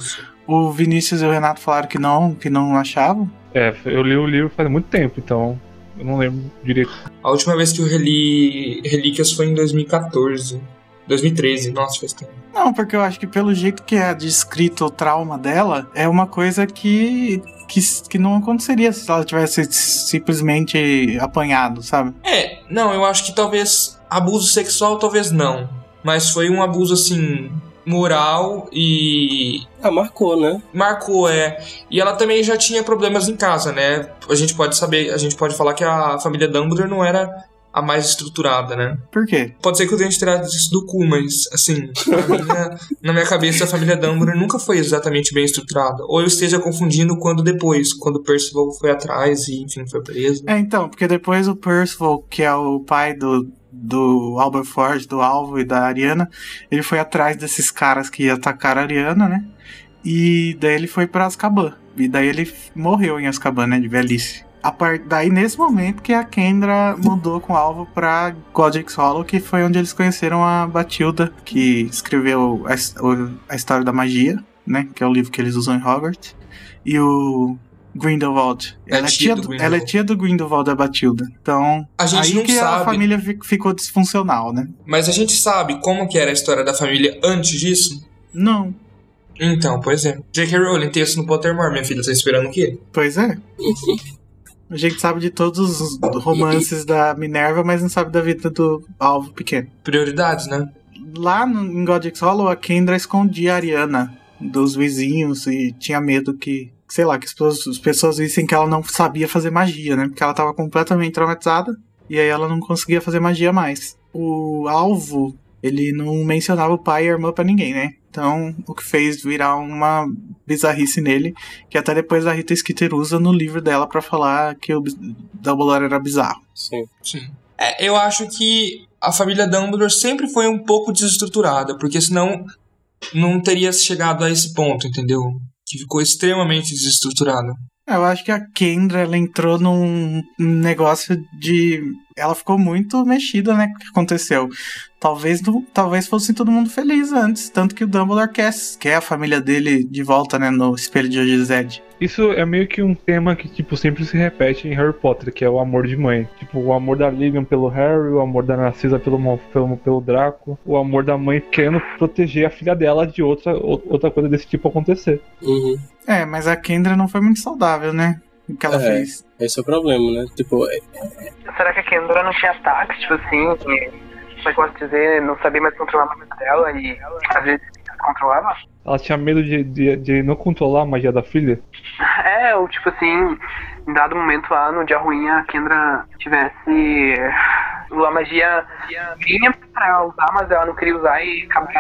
o, o Vinícius e o Renato falaram que não, que não achavam. É, eu li o livro faz muito tempo, então eu não lembro direito. A última vez que eu reli Relíquias foi em 2014. 2013, nossa, faz tempo. Não, porque eu acho que pelo jeito que é descrito o trauma dela, é uma coisa que, que, que não aconteceria se ela tivesse simplesmente apanhado, sabe? É, não, eu acho que talvez abuso sexual, talvez não. Mas foi um abuso assim, moral e Ah, marcou, né? marcou, é. E ela também já tinha problemas em casa, né? A gente pode saber, a gente pode falar que a família Dumbledore não era a mais estruturada, né? Por quê? Pode ser que eu tenha tirado isso do cu, mas, assim, na minha, na minha cabeça a família Dumbledore nunca foi exatamente bem estruturada. Ou eu esteja confundindo quando depois, quando Percival foi atrás e, enfim, foi preso. É, então, porque depois o Percival, que é o pai do, do Albert Ford, do Alvo e da Ariana, ele foi atrás desses caras que atacaram a Ariana, né? E daí ele foi pra Azkaban. E daí ele morreu em Azkaban, né? De velhice. A par... Daí, nesse momento, que a Kendra mudou com o alvo pra Godric's Hollow, que foi onde eles conheceram a Batilda, que escreveu a, a História da Magia, né? Que é o livro que eles usam em Hogwarts. E o Grindelwald. É Ela é, tia tia do do, Grindelwald. ela é tia do Grindelwald da Batilda. Então, A gente aí não que a sabe. família fi- ficou disfuncional, né? Mas a gente sabe como que era a história da família antes disso? Não. Então, pois é. J.K. Rowling, texto no Pottermore, minha filha, tá esperando o quê? Pois é. A gente sabe de todos os romances da Minerva, mas não sabe da vida do alvo pequeno. Prioridades, né? Lá no, em Godric's Hollow, a Kendra escondia a Ariana dos vizinhos e tinha medo que, sei lá, que as pessoas, as pessoas vissem que ela não sabia fazer magia, né? Porque ela tava completamente traumatizada e aí ela não conseguia fazer magia mais. O alvo, ele não mencionava o pai e a irmã pra ninguém, né? Então, o que fez virar uma bizarrice nele, que até depois a Rita Skeeter usa no livro dela pra falar que o Dumbledore era bizarro. Sim. Sim. É, eu acho que a família Dumbledore sempre foi um pouco desestruturada, porque senão não teria chegado a esse ponto, entendeu? Que ficou extremamente desestruturada. Eu acho que a Kendra ela entrou num negócio de ela ficou muito mexida, né, com o que aconteceu. Talvez, não- talvez fosse todo mundo feliz antes, tanto que o Dumbledore quer, quer a família dele de volta, né, no espelho de Ogized. Isso é meio que um tema que, tipo, sempre se repete em Harry Potter, que é o amor de mãe. Tipo, o amor da Lilian pelo Harry, o amor da Narcisa pelo, pelo, pelo Draco, o amor da mãe querendo proteger a filha dela de outra, ou- outra coisa desse tipo acontecer. Uhum. É, mas a Kendra não foi muito saudável, né, que ela É. fez. Esse é o problema, né? Tipo, é- Será que a Kendra não tinha ataques, tipo assim, e, como é que eu posso dizer, não sabia mais controlar a magia dela e às vezes controlava? Ela tinha medo de, de, de não controlar a magia da filha. É, ou tipo assim, em dado momento lá no dia ruim a Kendra tivesse a magia vinha pra ela usar, mas ela não queria usar e acabou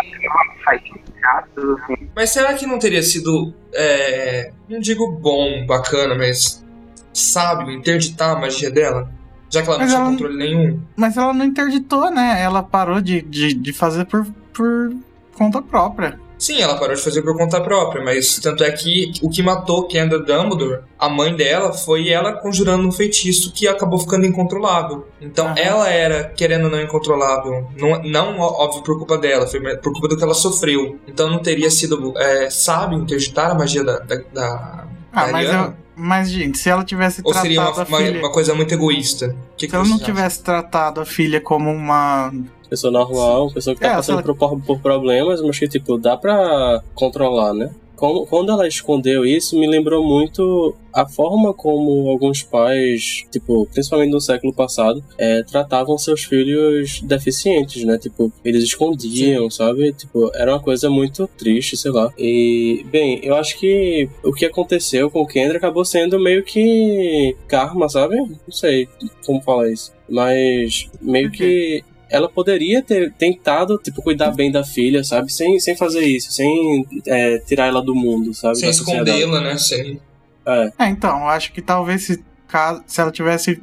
assim. Mas será que não teria sido, é, não digo bom, bacana, mas sábio interditar a magia dela? Já que ela não Mas tinha ela não- controle nenhum. Mas ela não interditou, né, ela parou de, de, de fazer por, por conta própria. Sim, ela parou de fazer por conta própria, mas tanto é que o que matou Kendra Dumbledore, a mãe dela, foi ela conjurando um feitiço que acabou ficando incontrolável. Então Aham. ela era, querendo ou não, incontrolável. Não, não, óbvio, por culpa dela, foi por culpa do que ela sofreu. Então não teria sido é, sábio interditar a magia da, da, da, Ah, mas, eu, mas gente, se ela tivesse Ou seria tratado uma, a uma, filha... uma coisa muito egoísta? Que Se que ela você não acha? tivesse tratado a filha como uma. pessoa normal, pessoa que tá É, passando ela- por, por problemas, mas que, tipo, dá pra controlar, né? Como- Quando ela escondeu isso, me lembrou muito a forma como alguns pais, tipo, principalmente no século passado, é, tratavam seus filhos deficientes, né? Tipo, eles escondiam, sabe? Tipo, era uma coisa muito triste, sei lá. E, bem, eu acho que o que aconteceu com o Kendra acabou sendo meio que karma, sabe? Não sei como falar isso. Mas meio que ela poderia ter tentado, tipo, cuidar bem da filha, sabe? Sem, sem fazer isso, sem é, tirar ela do mundo, sabe? Sem escondê-la, né? Sem... É, É, então, eu acho que talvez se, caso, se ela tivesse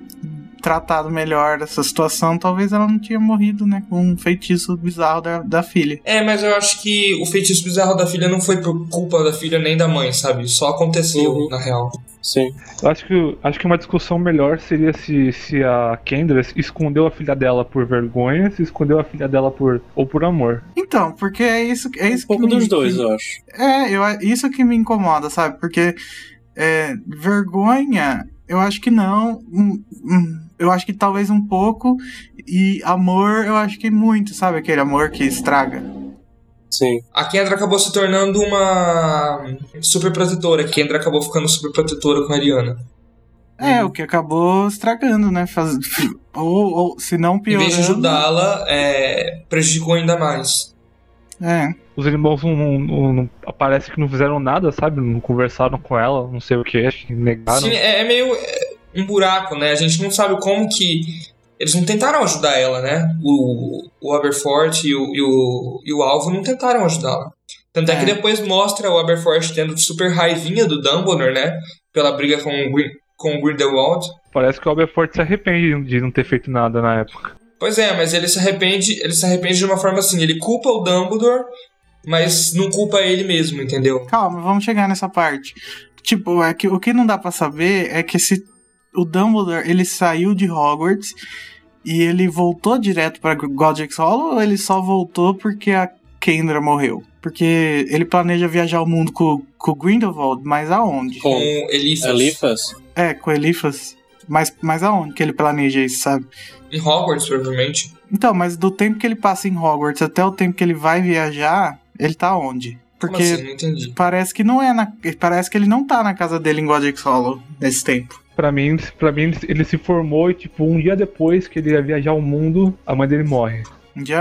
tratado melhor essa situação, talvez ela não tinha morrido, né? Com um feitiço bizarro da, da filha. É, mas eu acho que o feitiço bizarro da filha não foi por culpa da filha nem da mãe, sabe? Só aconteceu, Uhum. na real. Sim. Eu acho que, acho que uma discussão melhor seria se, se a Kendra escondeu a filha dela por vergonha, se escondeu a filha dela por ou por amor. Então, porque é isso, é isso Um pouco que me, dos dois, que- eu acho. É, eu, isso que me incomoda, sabe? Porque é, vergonha, eu acho que não. Eu acho que talvez um pouco. E amor, eu acho que muito, sabe? Aquele amor que estraga. Sim. A Kendra acabou se tornando uma super protetora. A Kendra acabou ficando super protetora com a Ariana. É, o que acabou estragando, né? Faz, ou, ou, se não Em piorando. vez de ajudá-la, é, prejudicou ainda mais. É. Os irmãos não, não- não- não- parece que não fizeram nada, sabe? Não conversaram com ela, não sei o que, acho que negaram. Sim, é, é meio é, um buraco, né? A gente não sabe como que. Eles não tentaram ajudar ela, né? O, o Aberforth e o, e, o, e o Alvo não tentaram ajudá-la. Tanto é. que É. depois mostra o Aberforth tendo super raivinha do Dumbledore, né? Pela briga com o, com o Grindelwald. Parece que o Alberfort se arrepende de não ter feito nada na época. Pois é, mas ele se arrepende, ele se arrepende de uma forma assim, ele culpa o Dumbledore, mas não culpa ele mesmo, entendeu? Calma, vamos chegar nessa parte. Tipo, é que o que não dá pra saber é que se o Dumbledore ele saiu de Hogwarts e ele voltou direto pra Godric's Hollow ou ele só voltou porque a Kendra morreu? Porque ele planeja viajar o mundo com, com o Grindelwald, mas aonde? Com Eliphas. Elifas? É, com Eliphas. Mas, mas aonde que ele planeja isso, sabe? Em Hogwarts, provavelmente. Então, mas do tempo que ele passa em Hogwarts até o tempo que ele vai viajar, ele tá onde? Como Porque assim? Não entendi. parece que não é na. Parece que ele não tá na casa dele em Godric's Hollow nesse tempo. Pra mim, pra mim, ele se formou e, tipo, um dia depois que ele ia viajar o mundo, a mãe dele morre.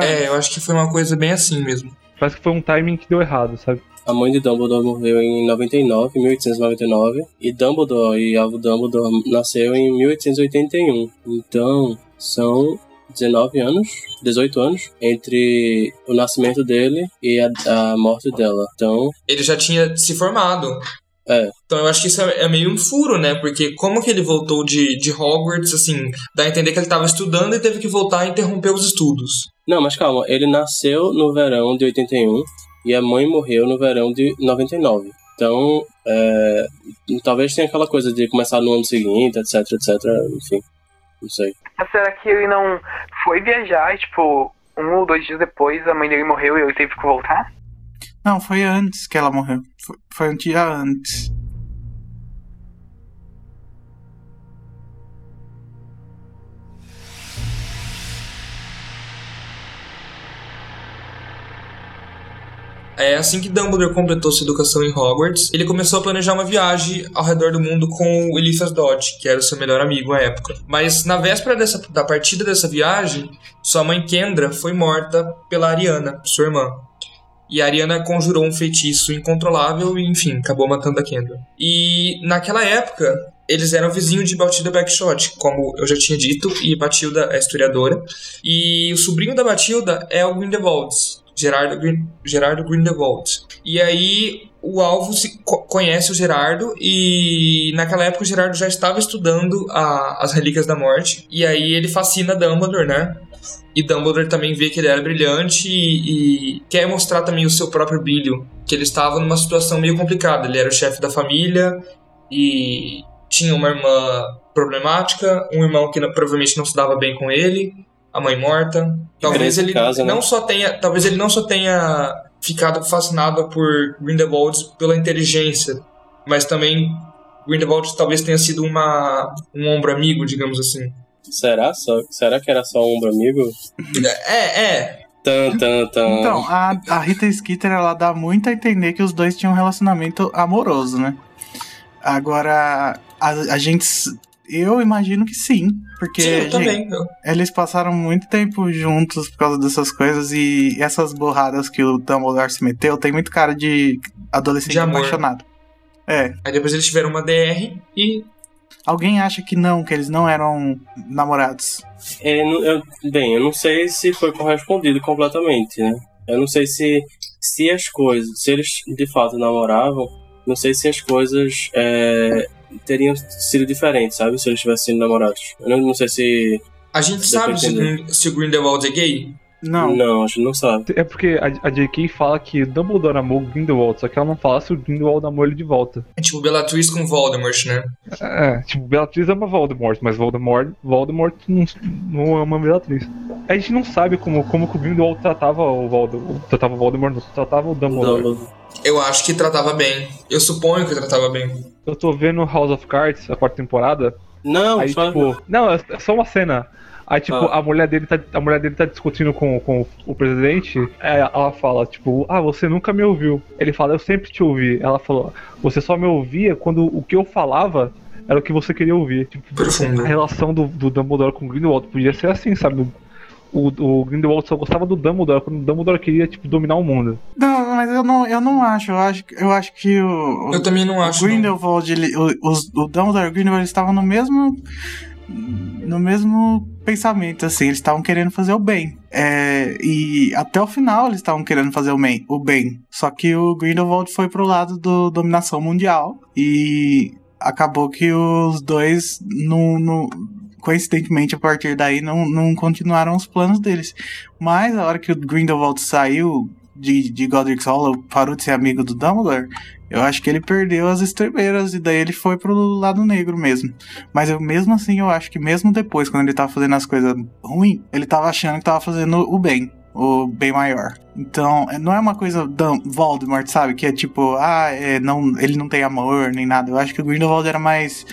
É, eu acho que foi uma coisa bem assim mesmo. Parece que foi um timing que deu errado, sabe? A mãe de Dumbledore morreu em 99, 1899, e Dumbledore e Alvo Dumbledore nasceu em 1881. Então, são 19 anos, 18 anos, entre o nascimento dele e a, a morte dela. Então, Ele já tinha se formado. É. Então eu acho que isso é é meio um furo, né? Porque como que ele voltou de, de Hogwarts, assim, dá a entender que ele tava estudando e teve que voltar e interromper os estudos. não, mas calma, ele nasceu no verão de 81 e a mãe morreu no verão de 99. Então, é, talvez tenha aquela coisa de começar no ano seguinte, etc, etc, enfim, não sei. Mas será que ele não foi viajar e, tipo, um ou dois dias depois a mãe dele morreu e ele teve que voltar? Não, foi antes que ela morreu. Foi, foi um dia antes. É assim que Dumbledore completou sua educação em Hogwarts, ele começou a planejar uma viagem ao redor do mundo com o Eliphas Dodge, que era o seu melhor amigo à época. Mas na véspera dessa, da partida dessa viagem, sua mãe Kendra foi morta pela Ariana, sua irmã. E a Ariana conjurou um feitiço incontrolável e, enfim, acabou matando a Kendra. E naquela época, eles eram vizinhos de Batilda Backshot, como eu já tinha dito, e Batilda é historiadora. E o sobrinho da Batilda é o Grindelwald, Gerardo, Green, Gerardo Grindelwald. E aí o alvo se co conhece o Gerardo e naquela época o Gerardo já estava estudando a, as Relíquias da Morte. E aí ele fascina Dumbledore, né? E Dumbledore também vê que ele era brilhante e, e, quer mostrar também o seu próprio brilho. Que ele estava numa situação meio complicada. Ele era o chefe da família e tinha uma irmã problemática, um irmão que provavelmente não se dava bem com ele, a mãe morta. Talvez ele casa, né? não só tenha, talvez ele não só tenha ficado fascinado por Grindelwald pela inteligência, mas também Grindelwald talvez tenha sido uma um ombro amigo, digamos assim. Será só? Será que era só um ombro amigo? É, é. Tan, tan, tan. Então, a, a Rita Skeeter, ela dá muito a entender que os dois tinham um relacionamento amoroso, né? Agora, a, a gente eu imagino que sim, porque sim, eu também. eles passaram muito tempo juntos por causa dessas coisas e essas borradas que o Dumbledore se meteu tem muito cara de adolescente de apaixonado. É. Aí depois eles tiveram uma DR e Alguém acha que não, que eles não eram namorados? É, eu, bem, eu não sei se foi correspondido completamente, né? Eu não sei se, se as coisas, se eles de fato namoravam, não sei se as coisas é, teriam sido diferentes, sabe? Se eles tivessem sido namorados. Eu não, não sei se. A gente sabe se, se o Grindelwald é gay? Não. Não, a gente não sabe. É porque a, a J.K. fala que Dumbledore amou Grindelwald, só que ela não fala se o Grindelwald amou ele de volta. É tipo Bellatrix com Voldemort, né? É, tipo, Bellatrix ama Voldemort, mas Voldemort, Voldemort não, não ama Bellatrix. A gente não sabe como, como que o Grindelwald tratava o Voldemort, tratava o Voldemort, não tratava o Dumbledore. Dumbledore. Eu acho que tratava bem. Eu suponho que tratava bem. Eu tô vendo House of Cards, a quarta temporada. Não, aí, só... tipo, não, é só uma cena. Aí, tipo, ah. a mulher dele tá, a mulher dele tá discutindo com, com o presidente. ela fala, tipo, ah, você nunca me ouviu. Ele fala, eu sempre te ouvi. Ela falou, você só me ouvia quando o que eu falava era o que você queria ouvir. Tipo, a relação do, do Dumbledore com o Grindelwald podia ser assim, sabe? O, o Grindelwald só gostava do Dumbledore quando o Dumbledore queria, tipo, dominar o mundo. Não, mas eu não, eu não acho. Eu acho, eu acho que o. Eu também não acho. O Grindelwald, ele, o, o, o Dumbledore e o Grindelwald estavam no mesmo no mesmo pensamento, assim, eles estavam querendo fazer o bem. É, e até o final eles estavam querendo fazer o bem, o bem. Só que o Grindelwald foi pro lado do dominação mundial e acabou que os dois não coincidentemente a partir daí não, não continuaram os planos deles. Mas a hora que o Grindelwald saiu de, de Godric's Hollow, parou de ser amigo do Dumbledore, eu acho que ele perdeu as estrebeiras e daí ele foi pro lado negro mesmo. Mas eu, mesmo assim, eu acho que mesmo depois, quando ele tava fazendo as coisas ruins, ele tava achando que tava fazendo o bem. O bem maior. Então, é, não é uma coisa da Voldemort, sabe? Que é tipo, ah, é, não, ele não tem amor nem nada. Eu acho que o Grindelwald era mais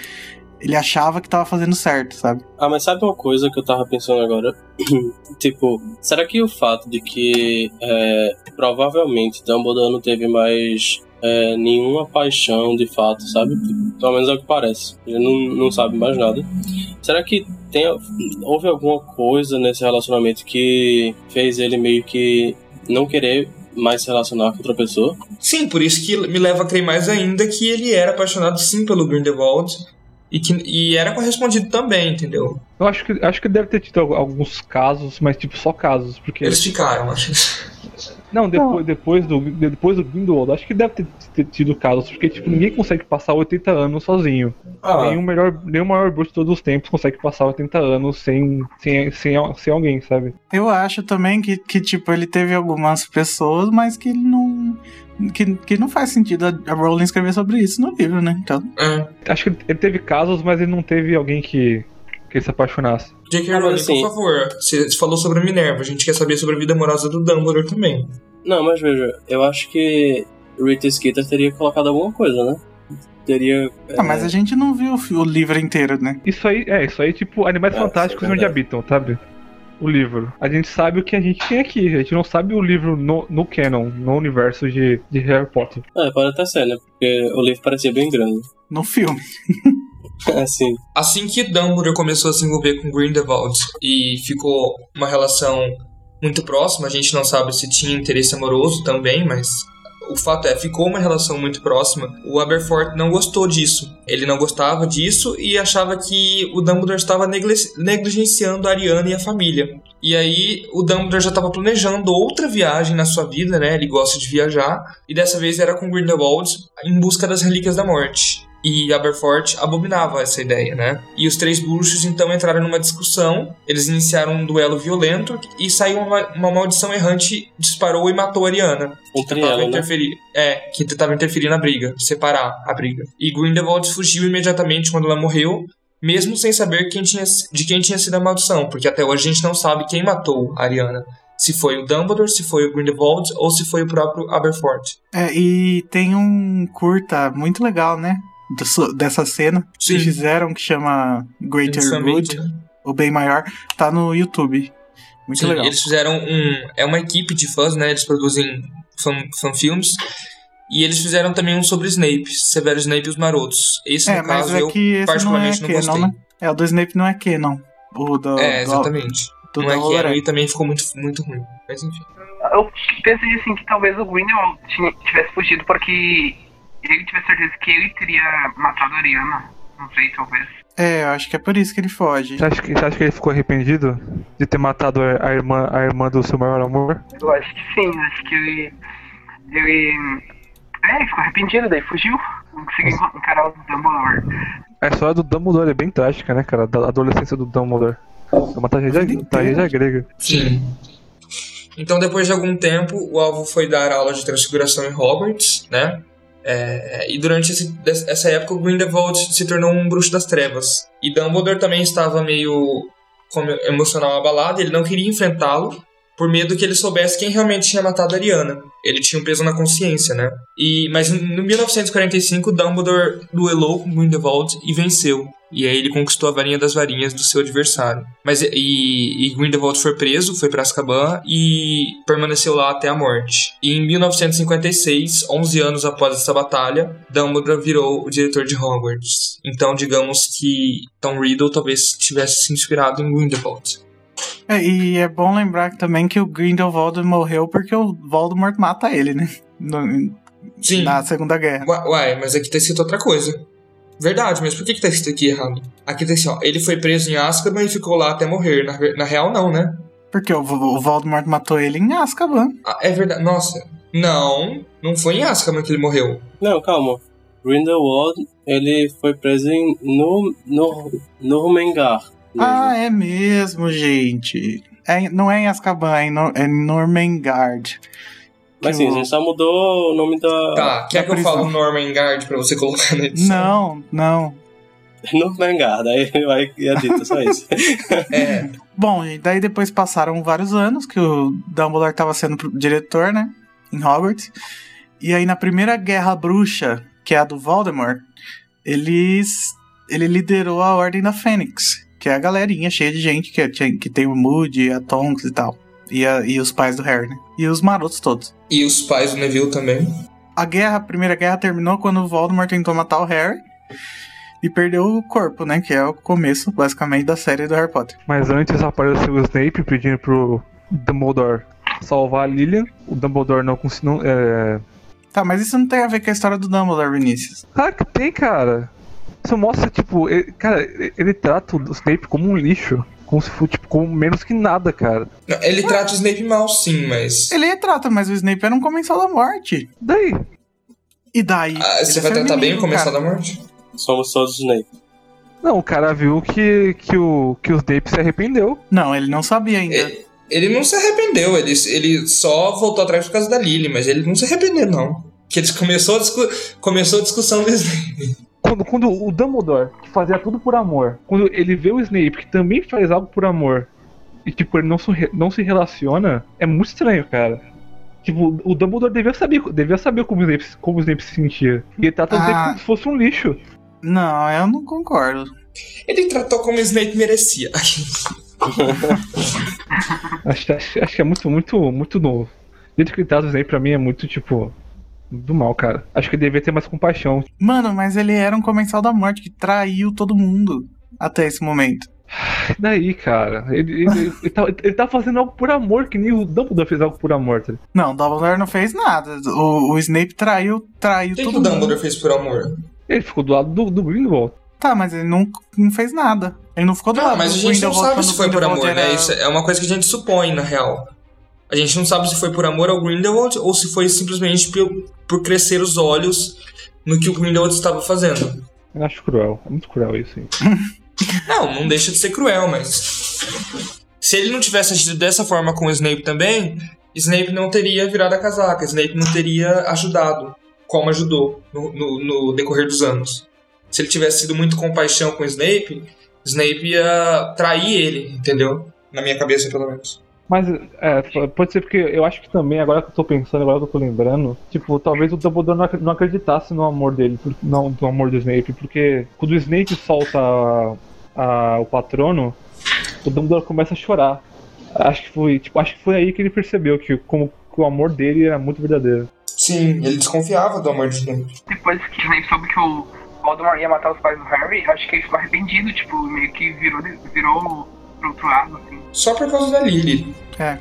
ele achava que tava fazendo certo, sabe? Ah, mas sabe uma coisa que eu tava pensando agora? tipo, será que o fato de que é, provavelmente Dumbledore não teve mais é, nenhuma paixão de fato, sabe? Pelo menos é o que parece. Ele não, não sabe mais nada. Será que tem, houve alguma coisa nesse relacionamento que fez ele meio que não querer mais se relacionar com outra pessoa? Sim, por isso que me leva a crer mais ainda que ele era apaixonado sim pelo Grindelwald e, que, e era correspondido também, entendeu? Eu acho que, acho que deve ter tido alguns casos, mas tipo, só casos, porque... Eles ficaram, acho. Não, depois, depois, do, depois do Grindelwald, acho que deve ter, ter, tido casos, porque tipo, ninguém consegue passar 80 anos sozinho. Ah. Nem, o melhor, nem o maior bruxo de todos os tempos consegue passar 80 anos sem, sem, sem, sem alguém, sabe? Eu acho também que, que, tipo, ele teve algumas pessoas, mas que ele não que, que não faz sentido a Rowling escrever sobre isso no livro, né? Então. É. Acho que ele teve casos, mas ele não teve alguém que que se apaixonasse. J.K. Rowling, assim- por favor, você falou sobre a Minerva, a gente quer saber sobre a vida amorosa do Dumbledore também. Não, mas veja, eu acho que Rita Skeeter teria colocado alguma coisa, né? Teria. Ah, mas a gente não viu o livro inteiro, né? Isso aí, é, isso aí, tipo, Animais É, Fantásticos é onde habitam, sabe? O livro. A gente sabe o que a gente tem aqui, a gente não sabe o livro no, no canon, no universo de, de Harry Potter. É, pode até ser, né? Porque o livro parecia bem grande. No filme. assim. Assim que Dumbledore começou a se envolver com Grindelwald e ficou uma relação muito próxima, a gente não sabe se tinha interesse amoroso também, mas o fato é, ficou uma relação muito próxima. O Aberforth não gostou disso. Ele não gostava disso e achava que o Dumbledore estava negli- negligenciando a Ariana e a família. E aí o Dumbledore já estava planejando outra viagem na sua vida, né? Ele gosta de viajar e dessa vez era com Grindelwald em busca das relíquias da morte. E Aberforth abominava essa ideia, né? E os três bruxos então entraram numa discussão. Eles iniciaram um duelo violento e saiu uma, uma maldição errante, disparou e matou a Ariana. Entre Tentava ela, né? interferir, é, que tentava interferir na briga, separar a briga. E Grindelwald fugiu imediatamente quando ela morreu, mesmo sem saber quem tinha, de quem tinha sido a maldição, porque até hoje a gente não sabe quem matou a Ariana. Se foi o Dumbledore, se foi o Grindelwald ou se foi o próprio Aberforth. É, e tem um curta muito legal, né? Do dessa cena que Sim. fizeram que chama Greater Good, né? o bem maior, tá no YouTube. Muito Sim, legal. eles fizeram um. É uma equipe de fãs, né? Eles produzem fan, fanfilmes. E eles fizeram também um sobre Snape, Severo Snape e os Marotos. Esse, É, no mas caso, é eu que esse não é particularmente não, canon, gostei. né? É, o do Snape não é canon. O do, É, do- exatamente. do não é que é. e também ficou muito, muito ruim. Mas enfim. Eu pensei assim que talvez o Grindelwald tivesse fugido porque ele tivesse certeza que ele teria matado a Ariana. Não sei, talvez. É, eu acho que é por isso que ele foge. Você acha, que, você acha que ele ficou arrependido de ter matado a, a irmã, a irmã do seu maior amor? Eu acho que sim, acho que ele. Ele. É, ele ficou arrependido, daí fugiu. Não conseguiu encarar o Dumbledore. A história do Dumbledore é bem trágica, né, cara? Da adolescência do Dumbledore. É uma tragédia, tragédia grega. Sim. Então, depois de algum tempo, o alvo foi dar aula de transfiguração em Hogwarts, né? É, e durante esse- essa época, o Grindelwald se tornou um bruxo das trevas. E Dumbledore também estava meio emocional abalado, ele não queria enfrentá-lo, por medo que ele soubesse quem realmente tinha matado a Ariana. Ele tinha um peso na consciência, né? E, mas em no 1945, Dumbledore duelou com Grindelwald e venceu. E aí ele conquistou a varinha das varinhas do seu adversário. Mas e, e Grindelwald foi preso, foi para Azkaban e permaneceu lá até a morte. E em 1956, 11 anos após essa batalha, Dumbledore virou o diretor de Hogwarts. Então, digamos que Tom Riddle talvez tivesse se inspirado em Grindelwald. É, e é bom lembrar também que o Grindelwald morreu porque o Voldemort mata ele, né? No- Sim. na Segunda Guerra. Uai, mas aqui tá escrito outra coisa. Verdade, mas por que, que tá escrito aqui errado? Aqui tá assim, ó. Ele foi preso em Azkaban e ficou lá até morrer. Na, na real, não, né? Porque o, o Voldemort matou ele em Azkaban. Ah, é verdade. Nossa. Não, não foi em Azkaban que ele morreu. Não, calma. Grindelwald, ele foi preso em no, no, Normengar. Ah, é mesmo, gente. É, não é em Azkaban, é em, Nor é em Normengard. Mas sim, a gente só mudou o nome da. Tá, quer da que eu prisão. fale Normengard pra você colocar na edição? Não, não. Normengar, daí vai é dito só isso. É, Bom, e daí depois passaram vários anos que o Dumbledore estava sendo diretor, né? Em Hogwarts. E aí na primeira guerra bruxa, que é a do Voldemort, eles, ele liderou a Ordem da Fênix, que é a galerinha cheia de gente que, que tem o Moody, a Tonks e tal. E, a- e os pais do Harry, né? E os marotos todos. e os pais do Neville também. A guerra, a primeira guerra terminou quando o Voldemort tentou matar o Harry e perdeu o corpo, né? Que é o começo, basicamente, da série do Harry Potter. Mas antes apareceu o Snape pedindo pro Dumbledore salvar a Lilian. O Dumbledore não conseguiu. É... Tá, mas isso não tem a ver com a história do Dumbledore, Vinícius. Claro que tem, cara. Isso mostra, tipo, ele- cara, ele, ele trata o Snape como um lixo. Como se fosse, tipo, como menos que nada, cara. Não, Ele trata o Snape mal, sim, mas. Ele retrata, mas o Snape era um comensal da morte. Daí, E daí? Ah, você ele vai é tratar bem o cara. da morte? Somos todos Snape. não, o cara viu que, que, o, que o Snape se arrependeu. Não, ele não sabia ainda. É. Ele não se arrependeu, ele, ele só voltou atrás por causa da Lily, mas ele não se arrependeu, não. Que eles começou a, discu- começou a discussão do Snape. Quando, quando o Dumbledore, que fazia tudo por amor, quando ele vê o Snape, que também faz algo por amor, e tipo, ele não se, não se relaciona, é muito estranho, cara. Tipo, o Dumbledore devia saber, devia saber como, o Snape, como o Snape se sentia. E ele trata o Snape Ah. como se fosse um lixo. Não, eu não concordo. Ele tratou como o Snape merecia. Acho, acho, acho que é muito, muito, muito novo. O jeito que ele trata o Snape pra mim é muito, tipo, do mal, cara. Acho que ele devia ter mais compaixão. Mano, mas ele era um comensal da morte que traiu todo mundo até esse momento. E daí, cara? Ele, ele, ele, tá, ele tá fazendo algo por amor, que nem o Dumbledore fez algo por amor. Tá? Não, o Dumbledore não fez nada. O, o Snape traiu, traiu O que, que todo o mundo. Dumbledore fez por amor? Ele ficou do lado do, do Grindelwald. Tá, mas ele não, não fez nada. Ele não ficou do Não, lado mas a gente não sabe se o foi por amor, né? era- Isso é uma coisa que a gente supõe, na real. A gente não sabe se foi por amor ao Grindelwald ou se foi simplesmente por, por crescer os olhos no que o Grindelwald estava fazendo. Eu acho cruel. É muito cruel isso? Não, não deixa de ser cruel, mas. Se ele não tivesse agido dessa forma com o Snape também, Snape não teria virado a casaca, Snape não teria ajudado, como ajudou no, no- no decorrer dos anos. Se ele tivesse sido muito compaixão com o Snape, Snape ia trair ele, entendeu? Na minha cabeça, pelo menos. Mas, é, pode ser porque eu acho que também, agora que eu tô pensando, agora que eu tô lembrando, tipo, talvez o Dumbledore não ac- não acreditasse no amor dele, não, no amor do Snape, porque quando o Snape solta a- a- o patrono, o Dumbledore começa a chorar. Acho que foi, tipo, acho que foi aí que ele percebeu que, como, que o amor dele era muito verdadeiro. Sim, ele desconfiava do amor de Snape. Depois que o Snape soube que o Voldemort ia matar os pais do Harry, acho que ele ficou arrependido, tipo, meio que virou, virou pro outro lado, assim. Só por causa da Lily. É.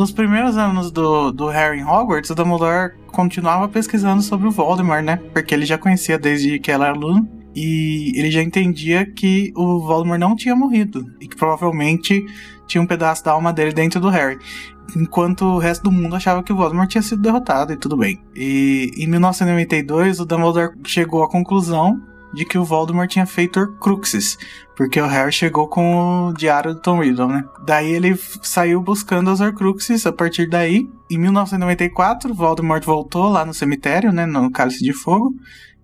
Nos primeiros anos do, do Harry Hogwarts, o Dumbledore continuava pesquisando sobre o Voldemort, né? Porque ele já conhecia desde que ela era aluno. E ele já entendia que o Voldemort não tinha morrido. E que provavelmente tinha um pedaço da alma dele dentro do Harry. Enquanto o resto do mundo achava que o Voldemort tinha sido derrotado e tudo bem. E em 1992, o Dumbledore chegou à conclusão de que o Voldemort tinha feito Horcruxes, porque o Harry chegou com o diário do Tom Riddle, né? Daí ele saiu buscando as Horcruxes a partir daí. Em 1994, Voldemort voltou lá no cemitério, né, no Cálice de Fogo,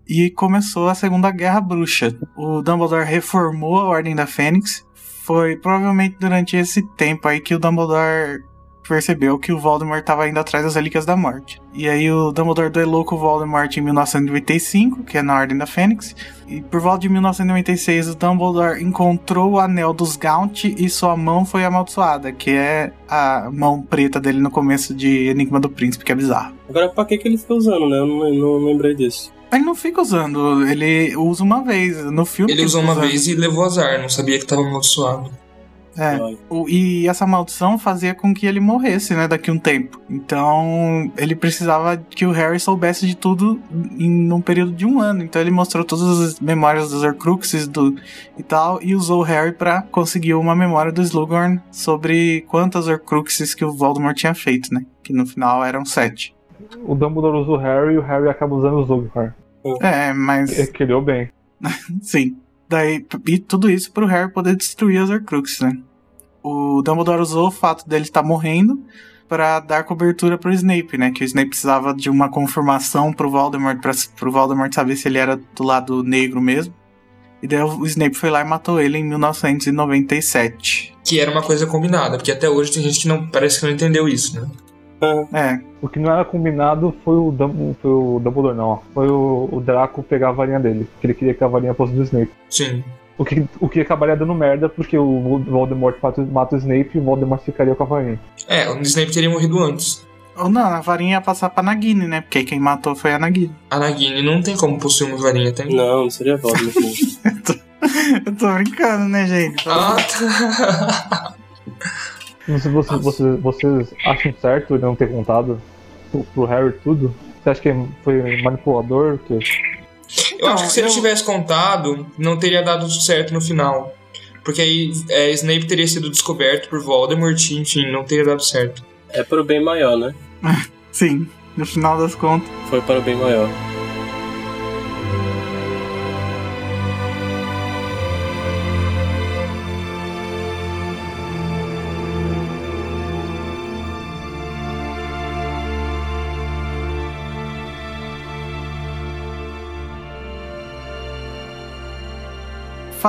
e começou a Segunda Guerra Bruxa. O Dumbledore reformou a Ordem da Fênix. Foi provavelmente durante esse tempo aí que o Dumbledore percebeu que o Voldemort estava indo atrás das Relíquias da Morte. E aí o Dumbledore duelou com o Voldemort em 1995, que é na Ordem da Fênix. E por volta de 1996, o Dumbledore encontrou o Anel dos Gaunt e sua mão foi amaldiçoada, que é a mão preta dele no começo de Enigma do Príncipe, que é bizarro. Agora, pra que, que ele fica usando, né? Eu não, não lembrei disso. Ele não fica usando, ele usa uma vez. No filme. Ele usou uma usando. vez e levou azar, não sabia que tava amaldiçoado. É. O- E essa maldição fazia com que ele morresse, né, daqui a um tempo. Então, ele precisava que o Harry soubesse de tudo em um período de um ano. Então, ele mostrou todas as memórias dos Horcruxes do, e tal, e usou o Harry pra conseguir uma memória do Slughorn sobre quantas Horcruxes que o Voldemort tinha feito, né? Que no final eram sete. O Dumbledore usa o Harry e o Harry acaba usando o Zolgar. É, mas... Ele criou bem. Sim. Daí, e tudo isso pro Harry poder destruir as Horcruxes, né? O Dumbledore usou o fato dele estar morrendo pra dar cobertura pro Snape, né? Que o Snape precisava de uma confirmação pro Voldemort, pra, pro Voldemort saber se ele era do lado negro mesmo. E daí o Snape foi lá e matou ele em 1997. Que era uma coisa combinada, porque até hoje tem gente que não parece que não entendeu isso, né? É, O que não era combinado foi o, Dum- foi o Dumbledore, não. Foi o, o Draco pegar a varinha dele. Que ele queria que a varinha fosse do Snape. Sim. O que, o que acabaria dando merda porque o Voldemort mata, o Snape e o Voldemort ficaria com a varinha. É, o Snape teria morrido antes. ou não, a varinha ia passar pra Nagini, né? Porque quem matou foi a Nagini. A Nagini não tem como possuir uma varinha, tem? Não, não seria Voldemort. não. Eu tô brincando, né, gente? Ah, tá. Não sei se vocês, vocês, vocês acham certo ele não ter contado pro, pro Harry tudo? Você acha que foi manipulador? Que... eu acho que se ele eu- tivesse contado, não teria dado certo no final. Porque aí é, Snape teria sido descoberto por Voldemort, e, enfim, não teria dado certo. É pro bem maior, né? Sim, no final das contas. Foi para o bem maior.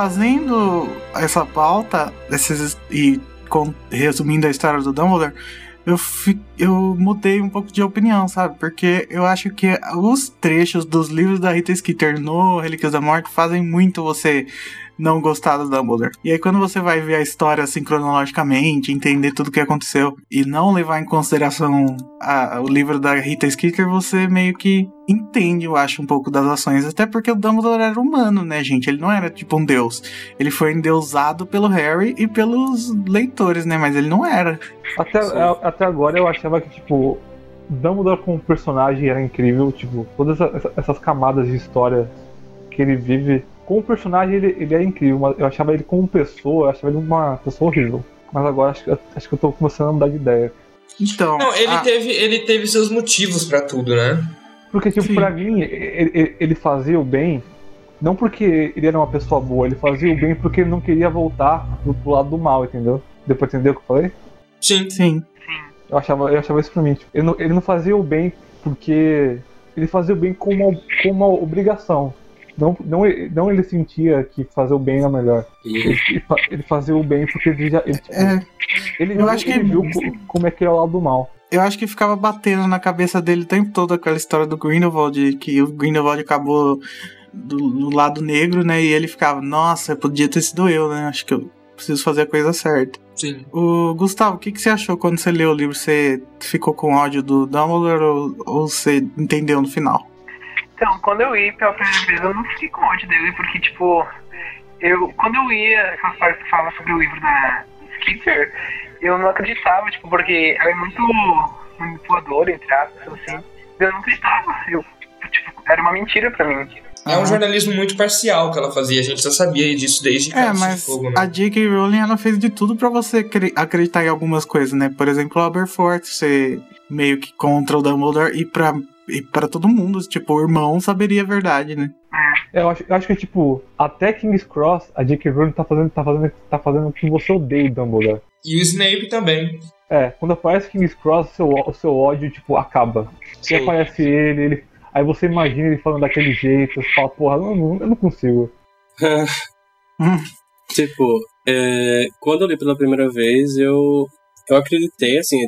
Fazendo essa pauta esses, e com- resumindo a história do Dumbledore, eu, fi- eu mudei um pouco de opinião, sabe? Porque eu acho que os trechos dos livros da Rita Skeeter no Relíquias da Morte fazem muito você não gostar do Dumbledore. E aí quando você vai ver a história assim cronologicamente, entender tudo o que aconteceu e não levar em consideração a- o livro da Rita Skeeter, você meio que entende, eu acho, um pouco das ações. Até porque o Dumbledore era humano, né, gente? Ele não era tipo um deus. Ele foi endeusado pelo Harry e pelos leitores, né? Mas ele não era. Até, até agora eu achava que, tipo, Dumbledore como personagem era incrível, tipo, todas essa- essas camadas de história que ele vive. Como personagem ele, ele é incrível, mas eu achava ele como pessoa, eu achava ele uma pessoa horrível. Mas agora acho, que- acho que eu tô começando a mudar de ideia. Então. Não, ele, a- teve, ele teve seus motivos pra tudo, né? Porque, tipo, Sim. pra mim, ele, ele- ele fazia o bem, não porque ele era uma pessoa boa, ele fazia o bem porque ele não queria voltar pro, pro lado do mal, entendeu? Depois entendeu o que eu falei? Sim. Sim. Eu achava, eu achava isso pra mim. Tipo, ele, não, ele não fazia o bem porque. Ele fazia o bem como uma, como uma obrigação. Não, não, não ele sentia que fazer o bem era melhor. Ele, ele fa- ele fazia o bem porque ele já. Ele, tipo, É, ele, eu viu- acho que- ele viu co- como é que é o lado do mal. eu acho que ficava batendo na cabeça dele o tempo todo aquela história do Grindelwald, que o Grindelwald acabou do, do lado negro, né? E ele ficava, nossa, podia ter sido eu, né? Acho que eu preciso fazer a coisa certa. Sim. O Gustavo, o que, que você achou quando você leu o livro? Você ficou com ódio do Dumbledore ou, ou você entendeu no final? Então, quando eu ia pela primeira vez, eu não fiquei com ódio dele, porque, tipo, eu, quando eu ia aquelas partes que fala sobre o livro da Skeeter, eu não acreditava, tipo, porque ela é muito manipuladora, entre aspas, assim. Eu não acreditava. Eu, tipo, era uma mentira pra mim. É um jornalismo muito parcial que ela fazia, a gente já sabia disso desde É, Cálice de mas Fogo, né? a J.K. Rowling ela fez de tudo pra você cre- acreditar em algumas coisas, né? Por exemplo, o Aberforth ser meio que contra o Dumbledore e pra, e pra todo mundo, tipo, o irmão saberia a verdade, né? Eu acho, eu acho que, tipo, até King's Cross, a J.K. Rowling tá fazendo, tá, fazendo, tá fazendo que você odeie Dumbledore. E o Snape também. É, quando aparece King's Cross, o seu, o seu ódio, tipo, acaba. E Sim. aparece ele, ele. Aí você imagina ele falando daquele jeito, você fala, porra, não, não, eu não consigo. Tipo, é, quando eu li pela primeira vez, eu, eu acreditei, assim,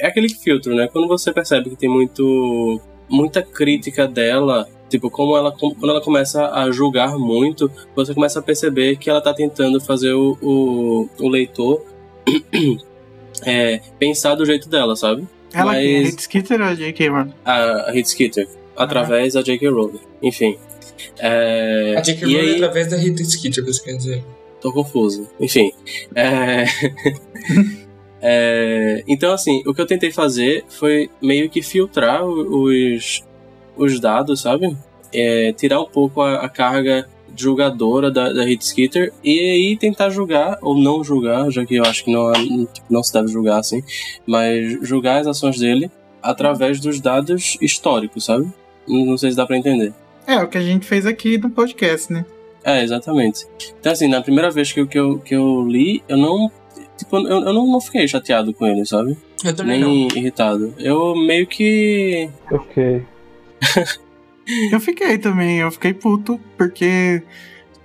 é aquele filtro, né? Quando você percebe que tem muito muita crítica dela, tipo, como ela, quando ela começa a julgar muito, você começa a perceber que ela tá tentando fazer o, o, o leitor é, pensar do jeito dela, sabe? Ela Mas-? A Rita Skeeter ou a J.K. Rowling? A, Hit Skitter, através da J.K. Rowling. Enfim. É, A J.K. Rowling aí- através da Rita Skeeter, que você quer dizer. Tô confuso. Enfim. É... é, Então, assim, o que eu tentei fazer foi meio que filtrar os, os dados, sabe? É, tirar um pouco a, a carga julgadora da, da Hit Skitter e aí tentar julgar, ou não julgar, já que eu acho que não, não se deve julgar assim, mas julgar as ações dele através dos dados históricos, sabe? Não não sei se dá pra entender. É, o que a gente fez aqui no podcast, né? É, exatamente. Então, assim, na primeira vez que eu, que eu, que eu li, eu não. Tipo, eu, eu não, não fiquei chateado com ele, sabe? Eu também Nem não. irritado. Eu meio que. Eu fiquei. Eu fiquei também, eu fiquei puto, porque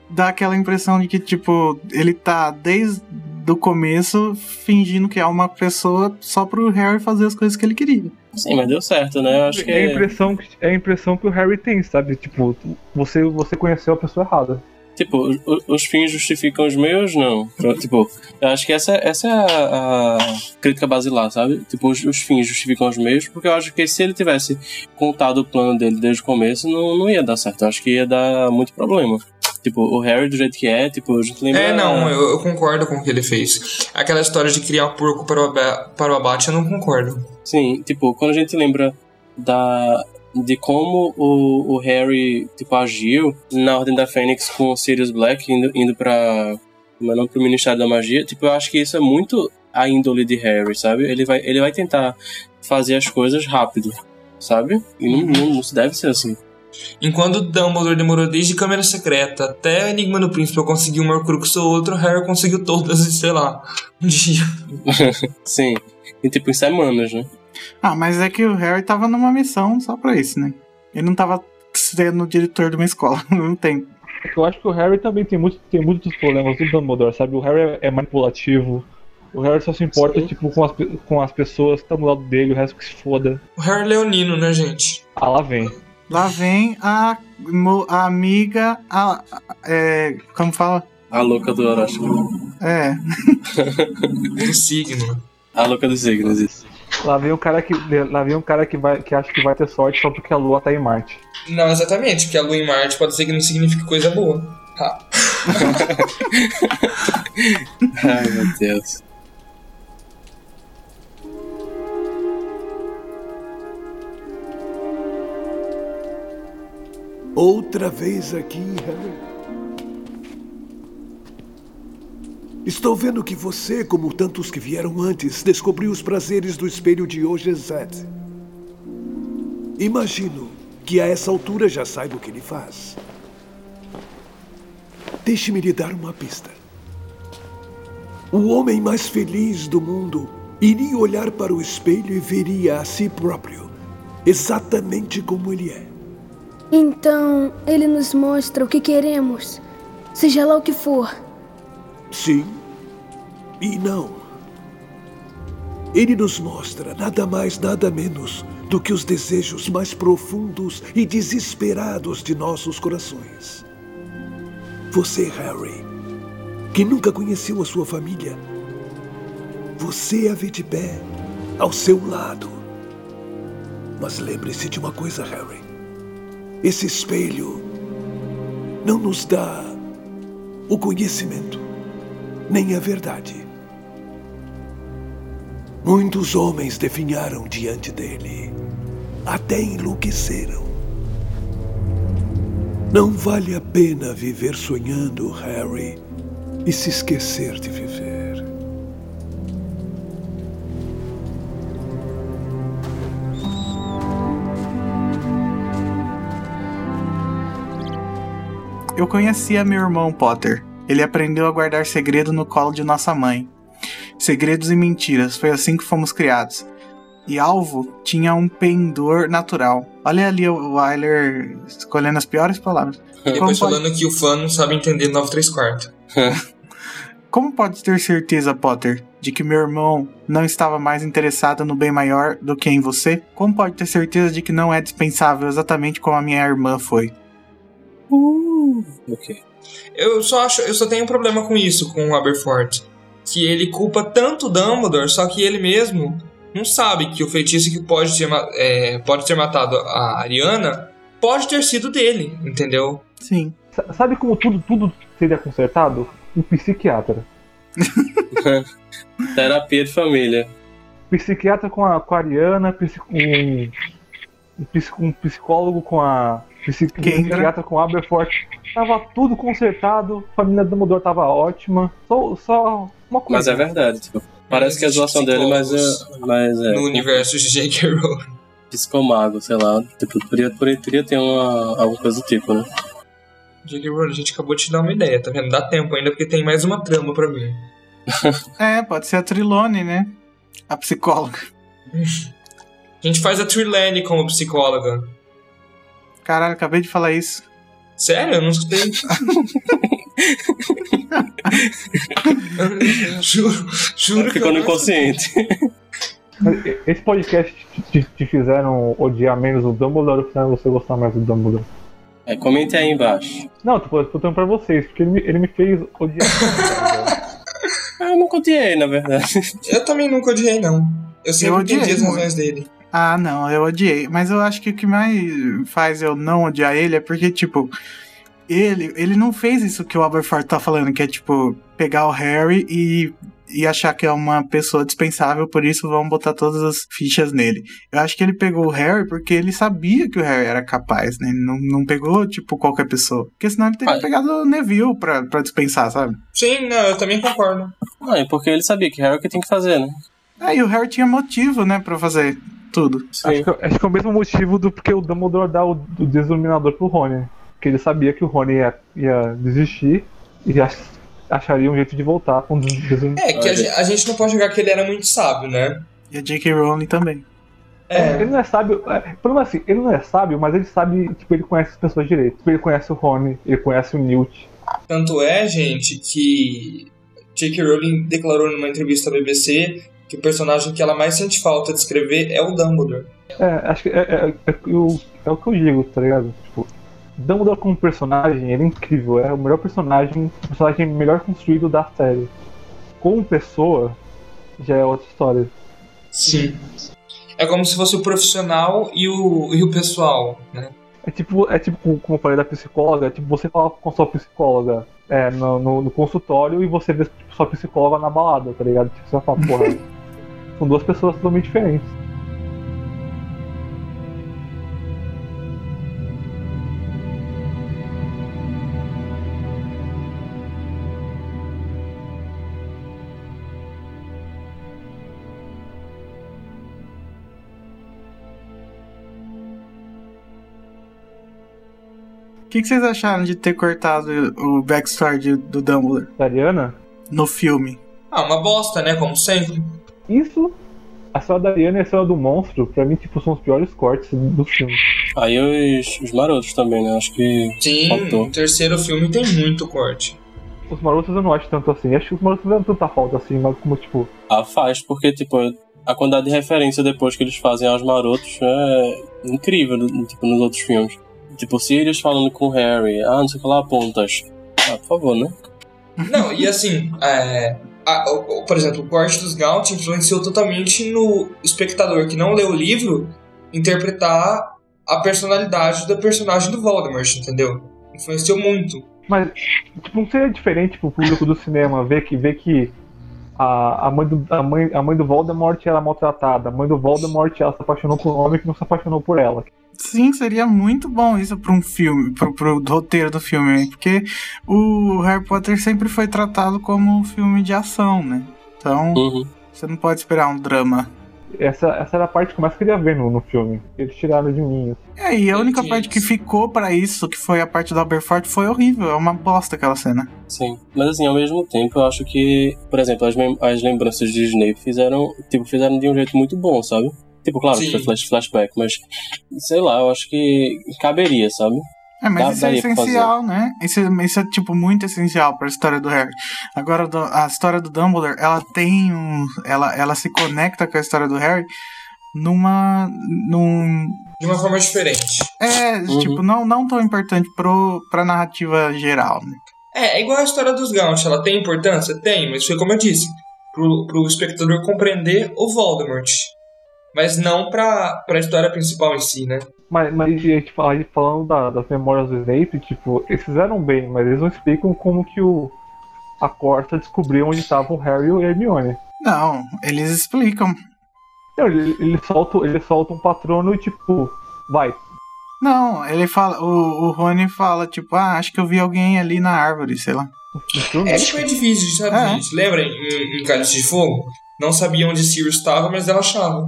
dá aquela impressão de que, tipo, ele tá desde o começo fingindo que é uma pessoa só pro Harry fazer as coisas que ele queria. Sim, mas deu certo, né? Eu acho que. É a impressão, que- é a impressão que o Harry tem, sabe? Tipo, você, você conheceu a pessoa errada. Tipo, os fins justificam os meios, não. Tipo, eu acho que essa, essa é a, a crítica basilar, sabe? Tipo, os, os fins justificam os meios, porque eu acho que se ele tivesse contado o plano dele desde o começo, não, não ia dar certo. Eu acho que ia dar muito problema. Tipo, o Harry do jeito que é, tipo, a gente lembra. É, não, eu, eu concordo com o que ele fez. Aquela história de criar porco para o, para o abate, eu não concordo. Sim, tipo, quando a gente lembra da, de como o, o Harry, tipo, agiu na Ordem da Fênix com o Sirius Black indo, indo pra... Como é o nome? Pro Ministério da Magia. Tipo, eu acho que isso é muito a índole de Harry, sabe? Ele vai, ele vai tentar fazer as coisas rápido, sabe? E não, não, não deve ser assim. Enquanto Dumbledore demorou desde Câmara Secreta até Enigma do Príncipe eu conseguir um Horcrux ou outro, Harry conseguiu todas sei lá, um dia. Sim. E tipo, em semanas, né? Ah, mas é que o Harry tava numa missão só pra isso, né? Ele não tava sendo diretor de uma escola ao mesmo tempo. Eu acho que o Harry também tem, muito, tem muitos problemas do Dumbledore, sabe? O Harry é manipulativo. O Harry só se importa, Sim. tipo, com as, com as pessoas que estão do lado dele, o resto que se foda. O Harry é Leonino, né, gente? Ah, lá vem. Lá vem a, mo- a amiga. A, a- é, como fala? A louca do horóscopo. É. Do signo. A louca dos signos, isso. Lá vem um cara que. Lá vem um cara que, vai, que acha que vai ter sorte só porque a lua tá em Marte. Não, exatamente, porque a lua em Marte pode ser que não signifique coisa boa. Ah, Ai, meu Deus. Outra vez aqui, Harry. Estou vendo que você, como tantos que vieram antes, descobriu os prazeres do espelho de Ogezet. Imagino que a essa altura já saiba o que ele faz. Deixe-me lhe dar uma pista. O homem mais feliz do mundo iria olhar para o espelho e veria a si próprio, exatamente como ele é. Então, ele nos mostra o que queremos, seja lá o que for. Sim e não. Ele nos mostra nada mais, nada menos do que os desejos mais profundos e desesperados de nossos corações. Você, Harry, que nunca conheceu a sua família, você a vê de pé ao seu lado. Mas lembre-se de uma coisa, Harry. Esse espelho não nos dá o conhecimento, nem a verdade. Muitos homens definharam diante dele, até enlouqueceram. Não vale a pena viver sonhando, Harry, e se esquecer de viver. Eu conhecia meu irmão Potter. Ele aprendeu a guardar segredo no colo de nossa mãe. Segredos e mentiras, foi assim que fomos criados. E Alvo tinha um pendor natural. Olha ali o Wyler escolhendo as piores palavras. Depois pode, falando que o fã não sabe entender 9 3 quartos. como pode ter certeza, Potter, de que meu irmão não estava mais interessado no bem maior do que em você? Como pode ter certeza de que não é dispensável exatamente como a minha irmã foi? Ok. Eu só acho, eu só tenho um problema com isso, com o Aberforth. Que ele culpa tanto o Dumbledore, só que ele mesmo não sabe que o feitiço que pode ter, é, pode ter matado a Ariana pode ter sido dele, entendeu? Sim. Sa- Sabe como tudo, tudo seria consertado? Um psiquiatra. Terapia de família. Psiquiatra com a, com a Ariana, psi- um, um, um psicólogo com a. um psiquiatra com a Aberforth. Tava tudo consertado, a família do Dumbledore tava ótima. Só, só uma coisa. Mas é verdade, tipo. Parece que é a zoação dele, mas é, mas é No universo de J.K. Rowling. psicomago, sei lá. Tipo, poderia, poderia, poderia ter uma, alguma coisa do tipo, né? J.K. Rowling, a gente acabou de te dar uma ideia, tá vendo? Dá tempo ainda, porque tem mais uma trama pra mim. É, pode ser a Trilone, né? A psicóloga. A gente faz a Trilane como psicóloga. Caralho, acabei de falar isso. Sério? Eu não escutei. juro, juro que Ficou eu no inconsciente. Esse podcast te, te- te fizeram odiar menos o Dumbledore ou fizeram você gostar mais do Dumbledore? É, comente aí embaixo. Não, tipo, eu tô falando pra vocês, porque ele me, ele me fez odiar. Ah, eu nunca odiei, na verdade. Eu também nunca odiei, não. Eu sempre odiei entendi as razões dele. Ah, não, eu odiei. Mas eu acho que o que mais faz eu não odiar ele é porque, tipo, ele, ele não fez isso que o Aberforth tá falando, que é, tipo, pegar o Harry e, e achar que é uma pessoa dispensável, por isso vão botar todas as fichas nele. Eu acho que ele pegou o Harry porque ele sabia que o Harry era capaz, né? Ele não, não pegou, tipo, qualquer pessoa. Porque senão ele teria Ah. pegado o Neville pra, pra dispensar, sabe? Sim, não, eu também concordo. Não, é porque ele sabia que Harry é o que tem que fazer, né? Aí o Harry tinha motivo, né, pra fazer tudo. Sim. Acho que, acho que é o mesmo motivo do porque o Dumbledore dá o, o desiluminador pro Rony. Porque ele sabia que o Rony ia, ia desistir e ach, acharia um jeito de voltar com o desiluminador. É, que a, a gente não pode jogar que ele era muito sábio, né? E a J.K. Rowling também. É. Ele não é sábio. É, problema assim, ele não é sábio, mas ele sabe, tipo, ele conhece as pessoas direito. Tipo, ele conhece o Rony, ele conhece o Newt. Tanto é, gente, que J.K. Rowling declarou numa entrevista à BBC que o personagem que ela mais sente falta de escrever é o Dumbledore. É, acho que é, é, é, o- é o que eu digo, tá ligado? Tipo, Dumbledore como personagem, ele é incrível, é o melhor personagem, o personagem melhor construído da série. Como pessoa, já é outra história. Sim. É como se fosse o profissional e o, e o pessoal, né? É tipo, é tipo, como- eu falei da psicóloga, é tipo você falar com a sua psicóloga é, no, no, no consultório e você vê tipo, sua psicóloga na balada, tá ligado? Tipo, você vai falar, porra, são duas pessoas totalmente diferentes. O que, que vocês acharam de ter cortado o backstory do Dumbledore Dariana, no filme? Ah, uma bosta, né? Como sempre. Isso, a história da Ariana e a história do monstro, pra mim, tipo, são os piores cortes do filme. Aí os, os marotos também, né? Acho que. Sim, Faltou. o terceiro filme tem muito corte. Os marotos eu não acho tanto assim. Acho que os marotos não tanta falta assim, mas como, tipo, Ah, faz, porque, tipo, a quantidade de referência depois que eles fazem aos marotos é incrível, tipo, nos outros filmes. Tipo, Sirius falando com o Harry, ah, não sei o que lá, pontas. Ah, por favor, né? Não, e assim, é, a- por exemplo, o corte dos Gaunt influenciou totalmente no espectador que não leu o livro interpretar a personalidade da personagem do Voldemort, entendeu? Influenciou muito. Mas, tipo, não seria diferente pro público do cinema ver que, ver que a, a, mãe do, a, mãe, a mãe do Voldemort era maltratada, a mãe do Voldemort ela se apaixonou por um homem que não se apaixonou por ela. Sim, seria muito bom isso pra um filme, pro, pro roteiro do filme, hein? porque o Harry Potter sempre foi tratado como um filme de ação, né? Então, Uhum. você não pode esperar um drama. Essa, essa era a parte que eu mais queria ver no, no filme. Eles tiraram de mim. assim. É, e a única Entendi. parte que ficou pra isso, que foi a parte do Aberforth, foi horrível. É uma bosta aquela cena. Sim. Mas assim, ao mesmo tempo, eu acho que, por exemplo, as, as lembranças de Snape fizeram, tipo, fizeram de um jeito muito bom, sabe? Tipo, claro, Sim. foi flash, flashback, mas sei lá, eu acho que caberia, sabe? É, mas Dá- isso é essencial, né? Isso é, isso é, tipo, muito essencial pra história do Harry. Agora, do- a história do Dumbledore, ela tem um... Ela, ela se conecta com a história do Harry numa... num... De uma forma diferente. É, Uhum. tipo, não, não tão importante pro, pra narrativa geral, né? É, é igual a história dos Gaunt, ela tem importância? Tem, mas foi como eu disse, pro, pro espectador compreender o Voldemort. Mas não pra, pra história principal em si, né? Mas, mas e, tipo, aí falando da- das memórias do Snape, tipo, eles fizeram bem, mas eles não explicam como que o a Corta descobriu onde estavam o Harry e o Hermione. Não, eles explicam. Não, ele, ele, solta, ele solta um patrono e tipo, vai. Não, ele fala... O, o Rony fala, tipo, ah, acho que eu vi alguém ali na árvore, sei lá. Filme. É tipo edifício, sabe, É. Lembra em, em Cálice de Fogo? Não sabia onde Sirius estava, mas ela achava.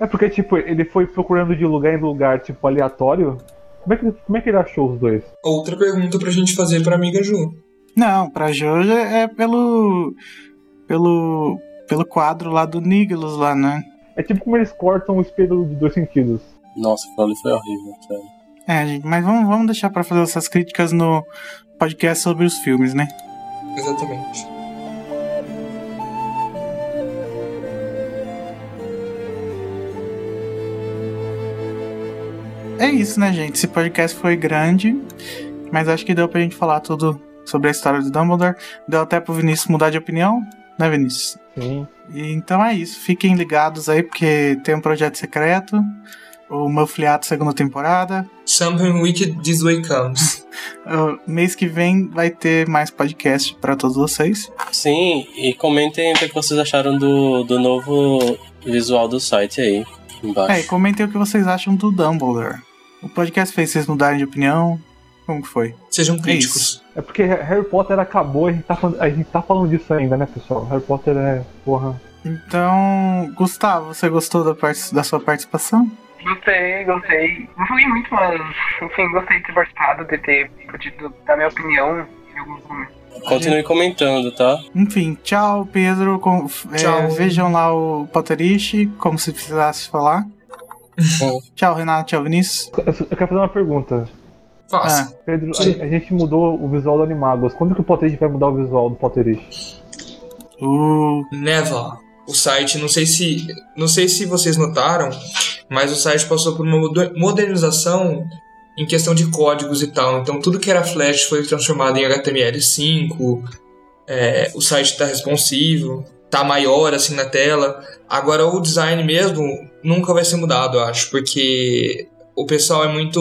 É porque, tipo, ele foi procurando de lugar em lugar, tipo, aleatório. Como é que, como é que ele achou os dois? Outra pergunta pra gente fazer pra amiga Ju. Não, pra Joja é pelo. pelo. pelo quadro lá do Niglos lá, né? É tipo como eles cortam o espelho de dois sentidos. Nossa, aquilo ali foi horrível, sério. É, gente, mas vamos, vamos deixar pra fazer essas críticas no podcast sobre os filmes, né? Exatamente. É isso, né, gente? Esse podcast foi grande, mas acho que deu pra gente falar tudo sobre a história do Dumbledore. Deu até pro Vinícius mudar de opinião, né, Vinícius? Sim. E, então é isso. Fiquem ligados aí, porque tem um projeto secreto. o Muffliato segunda temporada. Something Wicked This Way Comes. Uh, mês que vem vai ter mais podcast pra todos vocês. Sim, e comentem o que vocês acharam do, do novo visual do site aí, embaixo. É, e comentem o que vocês acham do Dumbledore. O podcast fez vocês mudarem de opinião? Como que foi? Sejam É críticos. isso. É porque Harry Potter acabou e a gente tá falando, a gente tá falando disso ainda, né, pessoal? Harry Potter é, porra. Então, Gustavo, você gostou da, part- da sua participação? Gostei, gostei. Não falei muito, mas enfim, gostei de ter participado, de ter podido dar minha opinião em alguns momentos. Continue comentando, tá? Enfim, tchau, Pedro. Com- é, Tchau. vejam lá o Potterish, como se precisasse falar. Tchau, Renato. Tchau, Vinícius. Eu, eu quero fazer uma pergunta. Faça. Pedro, a, a gente mudou o visual do Animagos. Quando que o Potterish vai mudar o visual do Potterish? Uh, Never. O site, não sei se, não sei se vocês notaram, mas o site passou por uma moder- modernização em questão de códigos e tal. Então tudo que era Flash foi transformado em HTML5. é, o site está responsivo, tá maior assim na tela. Agora o design mesmo nunca vai ser mudado, eu acho, porque o pessoal é muito.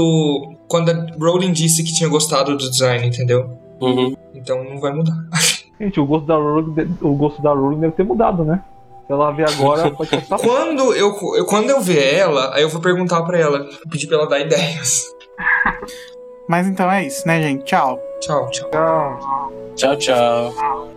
Quando a Rowling disse que tinha gostado do design, entendeu? Uhum. Então não vai mudar. Gente, o gosto da Rowling, o gosto da Rowling deve ter mudado, né? Se ela ver agora, pode passar. Quando eu, eu- quando eu ver ela, aí eu vou perguntar pra ela, pedir pra ela dar ideias. mas então é isso, né, gente? Tchau. Tchau, tchau. Então, Tchau, tchau.